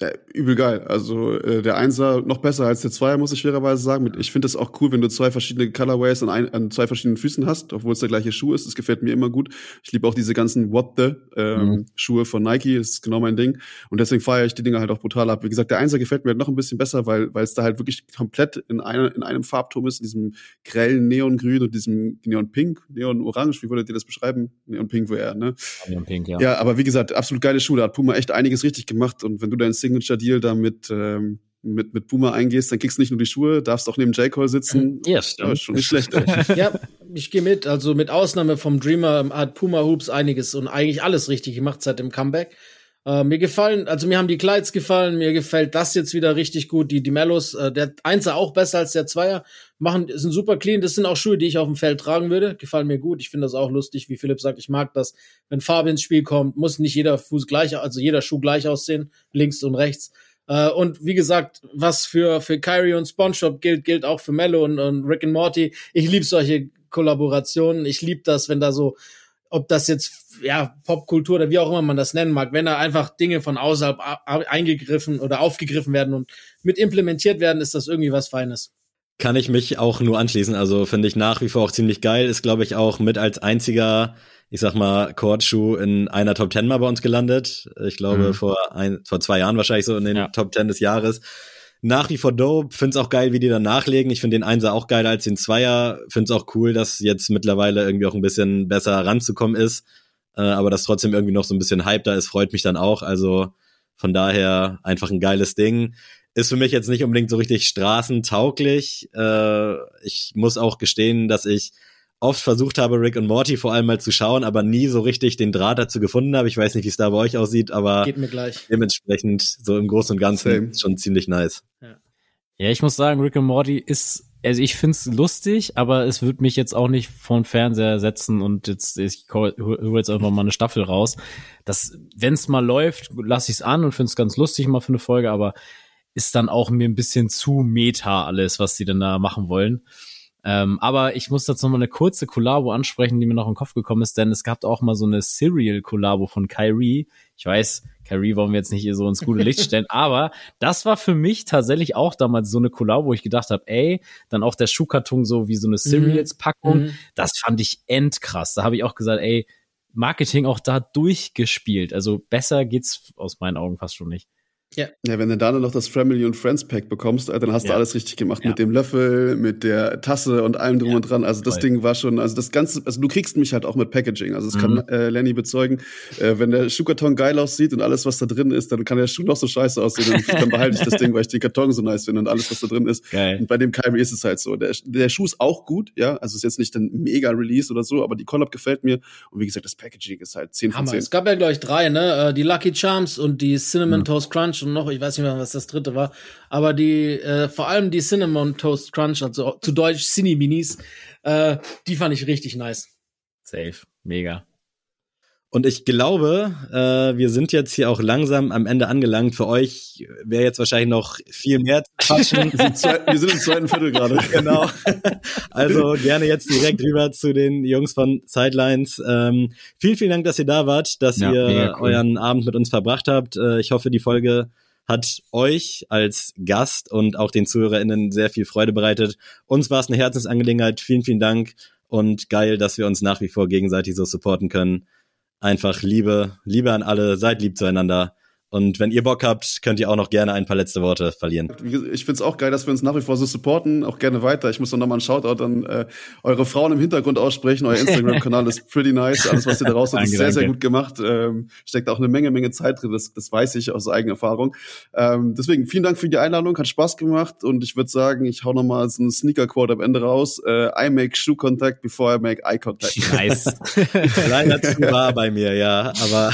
Äh, übel geil. Also äh, der Einser noch besser als der Zweier, muss ich fairerweise sagen. Ich finde es auch cool, wenn du zwei verschiedene Colorways an, ein, an zwei verschiedenen Füßen hast, obwohl es der gleiche Schuh ist. Das gefällt mir immer gut. Ich liebe auch diese ganzen What the ähm, mhm. Schuhe von Nike. Das ist genau mein Ding. Und deswegen feiere ich die Dinger halt auch brutal ab. Wie gesagt, der Einser gefällt mir halt noch ein bisschen besser, weil weil es da halt wirklich komplett in, einer, in einem Farbton ist, in diesem grellen Neongrün und diesem Neonpink, Neonorange. Wie würdet ihr das beschreiben? Neonpink wäre, ne? Neonpink, ja. Ja, aber wie gesagt, absolut geile Schuhe. Da hat Puma echt einiges richtig gemacht. Und wenn du dein Signature Deal da mit, ähm, mit, mit Puma eingehst, dann kriegst du nicht nur die Schuhe, darfst auch neben J. Cole sitzen. Ja, stimmt. Ja, schon nicht schlecht. ja, ich gehe mit. Also mit Ausnahme vom Dreamer hat Puma Hoops einiges und eigentlich alles richtig gemacht seit dem Comeback. Äh, mir gefallen, also mir haben die Kleids gefallen, mir gefällt das jetzt wieder richtig gut. Die, die Mellos, äh, der Einser auch besser als der Zweier, machen, sind super clean. Das sind auch Schuhe, die ich auf dem Feld tragen würde. Gefallen mir gut. Ich finde das auch lustig, wie Philipp sagt. Ich mag das. Wenn Farbe ins Spiel kommt, muss nicht jeder Fuß gleich, also jeder Schuh gleich aussehen, links und rechts. Äh, und wie gesagt, was für, für Kyrie und SpongeBob gilt, gilt auch für Mello und, und Rick and Morty. Ich liebe solche Kollaborationen. Ich liebe das, wenn da so ob das jetzt ja Popkultur oder wie auch immer man das nennen mag, wenn da einfach Dinge von außerhalb eingegriffen oder aufgegriffen werden und mit implementiert werden, ist das irgendwie was Feines. Kann ich mich auch nur anschließen. Also finde ich nach wie vor auch ziemlich geil. Ist, glaube ich, auch mit als einziger, ich sag mal, Kordschuh in einer Top Ten mal bei uns gelandet. Ich glaube, mhm. vor, ein, vor zwei Jahren wahrscheinlich so in den ja. Top Ten des Jahres nach wie vor dope. Find's auch geil, wie die dann nachlegen. Ich finde den Einser auch geiler als den Zweier. Find's auch cool, dass jetzt mittlerweile irgendwie auch ein bisschen besser ranzukommen ist. äh, aber dass trotzdem irgendwie noch so ein bisschen Hype da ist, freut mich dann auch. Also von daher einfach ein geiles Ding. Ist für mich jetzt nicht unbedingt so richtig straßentauglich. Äh, ich muss auch gestehen, dass ich oft versucht habe, Rick und Morty vor allem mal zu schauen, aber nie so richtig den Draht dazu gefunden habe. Ich weiß nicht, wie es da bei euch aussieht, aber Geht mir gleich. dementsprechend so im Großen und Ganzen schon ziemlich nice. Ja. ja, ich muss sagen, Rick und Morty ist, also ich find's lustig, aber es wird mich jetzt auch nicht vor Fernseher setzen und jetzt, ich hole jetzt einfach mal eine Staffel raus. Das, wenn's mal läuft, lasse ich's an und find's ganz lustig mal für eine Folge, aber ist dann auch mir ein bisschen zu meta alles, was die denn da machen wollen. Ähm, aber ich muss dazu noch mal eine kurze Kollabo ansprechen, die mir noch in den Kopf gekommen ist, denn es gab auch mal so eine Serial-Kollabo von Kyrie. Ich weiß, Kyrie wollen wir jetzt nicht hier so ins gute Licht stellen, aber das war für mich tatsächlich auch damals so eine Kollabo, wo ich gedacht habe, ey, dann auch der Schuhkarton so wie so eine Cereals-Packung, mhm. das fand ich endkrass. Da habe ich auch gesagt, ey, Marketing auch da durchgespielt. Also besser geht's aus meinen Augen fast schon nicht. Ja. ja, wenn du dann noch das Family und Friends Pack bekommst, dann hast ja. du alles richtig gemacht. Ja. Mit dem Löffel, mit der Tasse und allem drum ja. und dran. Also das Voll. Ding war schon, also das Ganze, also du kriegst mich halt auch mit Packaging. Also das mhm. kann äh, Lenny bezeugen. Äh, wenn der Schuhkarton geil aussieht und alles, was da drin ist, dann kann der Schuh noch so scheiße aussehen. dann behalte ich das Ding, weil ich den Karton so nice finde und alles, was da drin ist. Geil. Und bei dem Kyrie ist es halt so. Der, der Schuh ist auch gut, ja. Also ist jetzt nicht ein mega Release oder so, aber die Collab gefällt mir. Und wie gesagt, das Packaging ist halt 10 von 10. Es gab ja, glaube ich, drei, ne? Äh, die Lucky Charms und die Cinnamon mhm. Toast Crunch und noch, ich weiß nicht mehr, was das dritte war. Aber die, äh, vor allem die Cinnamon Toast Crunch, also zu Deutsch Cine Minis, äh, die fand ich richtig nice. Safe. Mega. Und ich glaube, äh, wir sind jetzt hier auch langsam am Ende angelangt. Für euch wäre jetzt wahrscheinlich noch viel mehr zu quatschen. wir sind im zweiten Viertel gerade. genau. Also gerne jetzt direkt rüber zu den Jungs von Sidelines. Ähm, vielen, vielen Dank, dass ihr da wart, dass ja, ihr cool. euren Abend mit uns verbracht habt. Äh, ich hoffe, die Folge hat euch als Gast und auch den ZuhörerInnen sehr viel Freude bereitet. Uns war es eine Herzensangelegenheit. Vielen, vielen Dank und geil, dass wir uns nach wie vor gegenseitig so supporten können. Einfach Liebe, Liebe an alle, seid lieb zueinander. Und wenn ihr Bock habt, könnt ihr auch noch gerne ein paar letzte Worte verlieren. Ich find's auch geil, dass wir uns nach wie vor so supporten, auch gerne weiter. Ich muss noch mal einen Shoutout an äh, eure Frauen im Hintergrund aussprechen. Euer Instagram-Kanal ist pretty nice. Alles, was ihr da raus habt, ist sehr, sehr gut gemacht. Ähm, steckt auch eine Menge, Menge Zeit drin. Das, das weiß ich aus eigener Erfahrung. Ähm, deswegen vielen Dank für die Einladung, hat Spaß gemacht und ich würde sagen, ich hau noch mal so einen Sneaker-Quote am Ende raus. Äh, I make shoe contact before I make eye contact. Nice. Leider zu wahr bei mir, ja, aber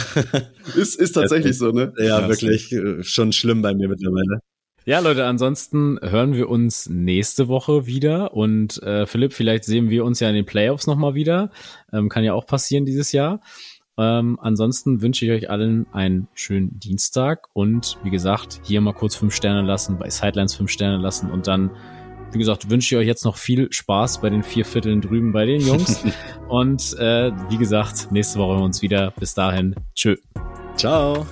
ist, ist tatsächlich so, ne? Ja, ja wirklich äh, schon schlimm bei mir mittlerweile. Ja, Leute, ansonsten hören wir uns nächste Woche wieder und äh, Philipp, vielleicht sehen wir uns ja in den Playoffs nochmal wieder. Ähm, kann ja auch passieren dieses Jahr. Ähm, ansonsten wünsche ich euch allen einen schönen Dienstag und wie gesagt, hier mal kurz fünf Sterne lassen, bei Sidelines fünf Sterne lassen und dann, wie gesagt, wünsche ich euch jetzt noch viel Spaß bei den vier Vierteln drüben bei den Jungs. und äh, wie gesagt, nächste Woche hören wir uns wieder. Bis dahin, tschö. Ciao.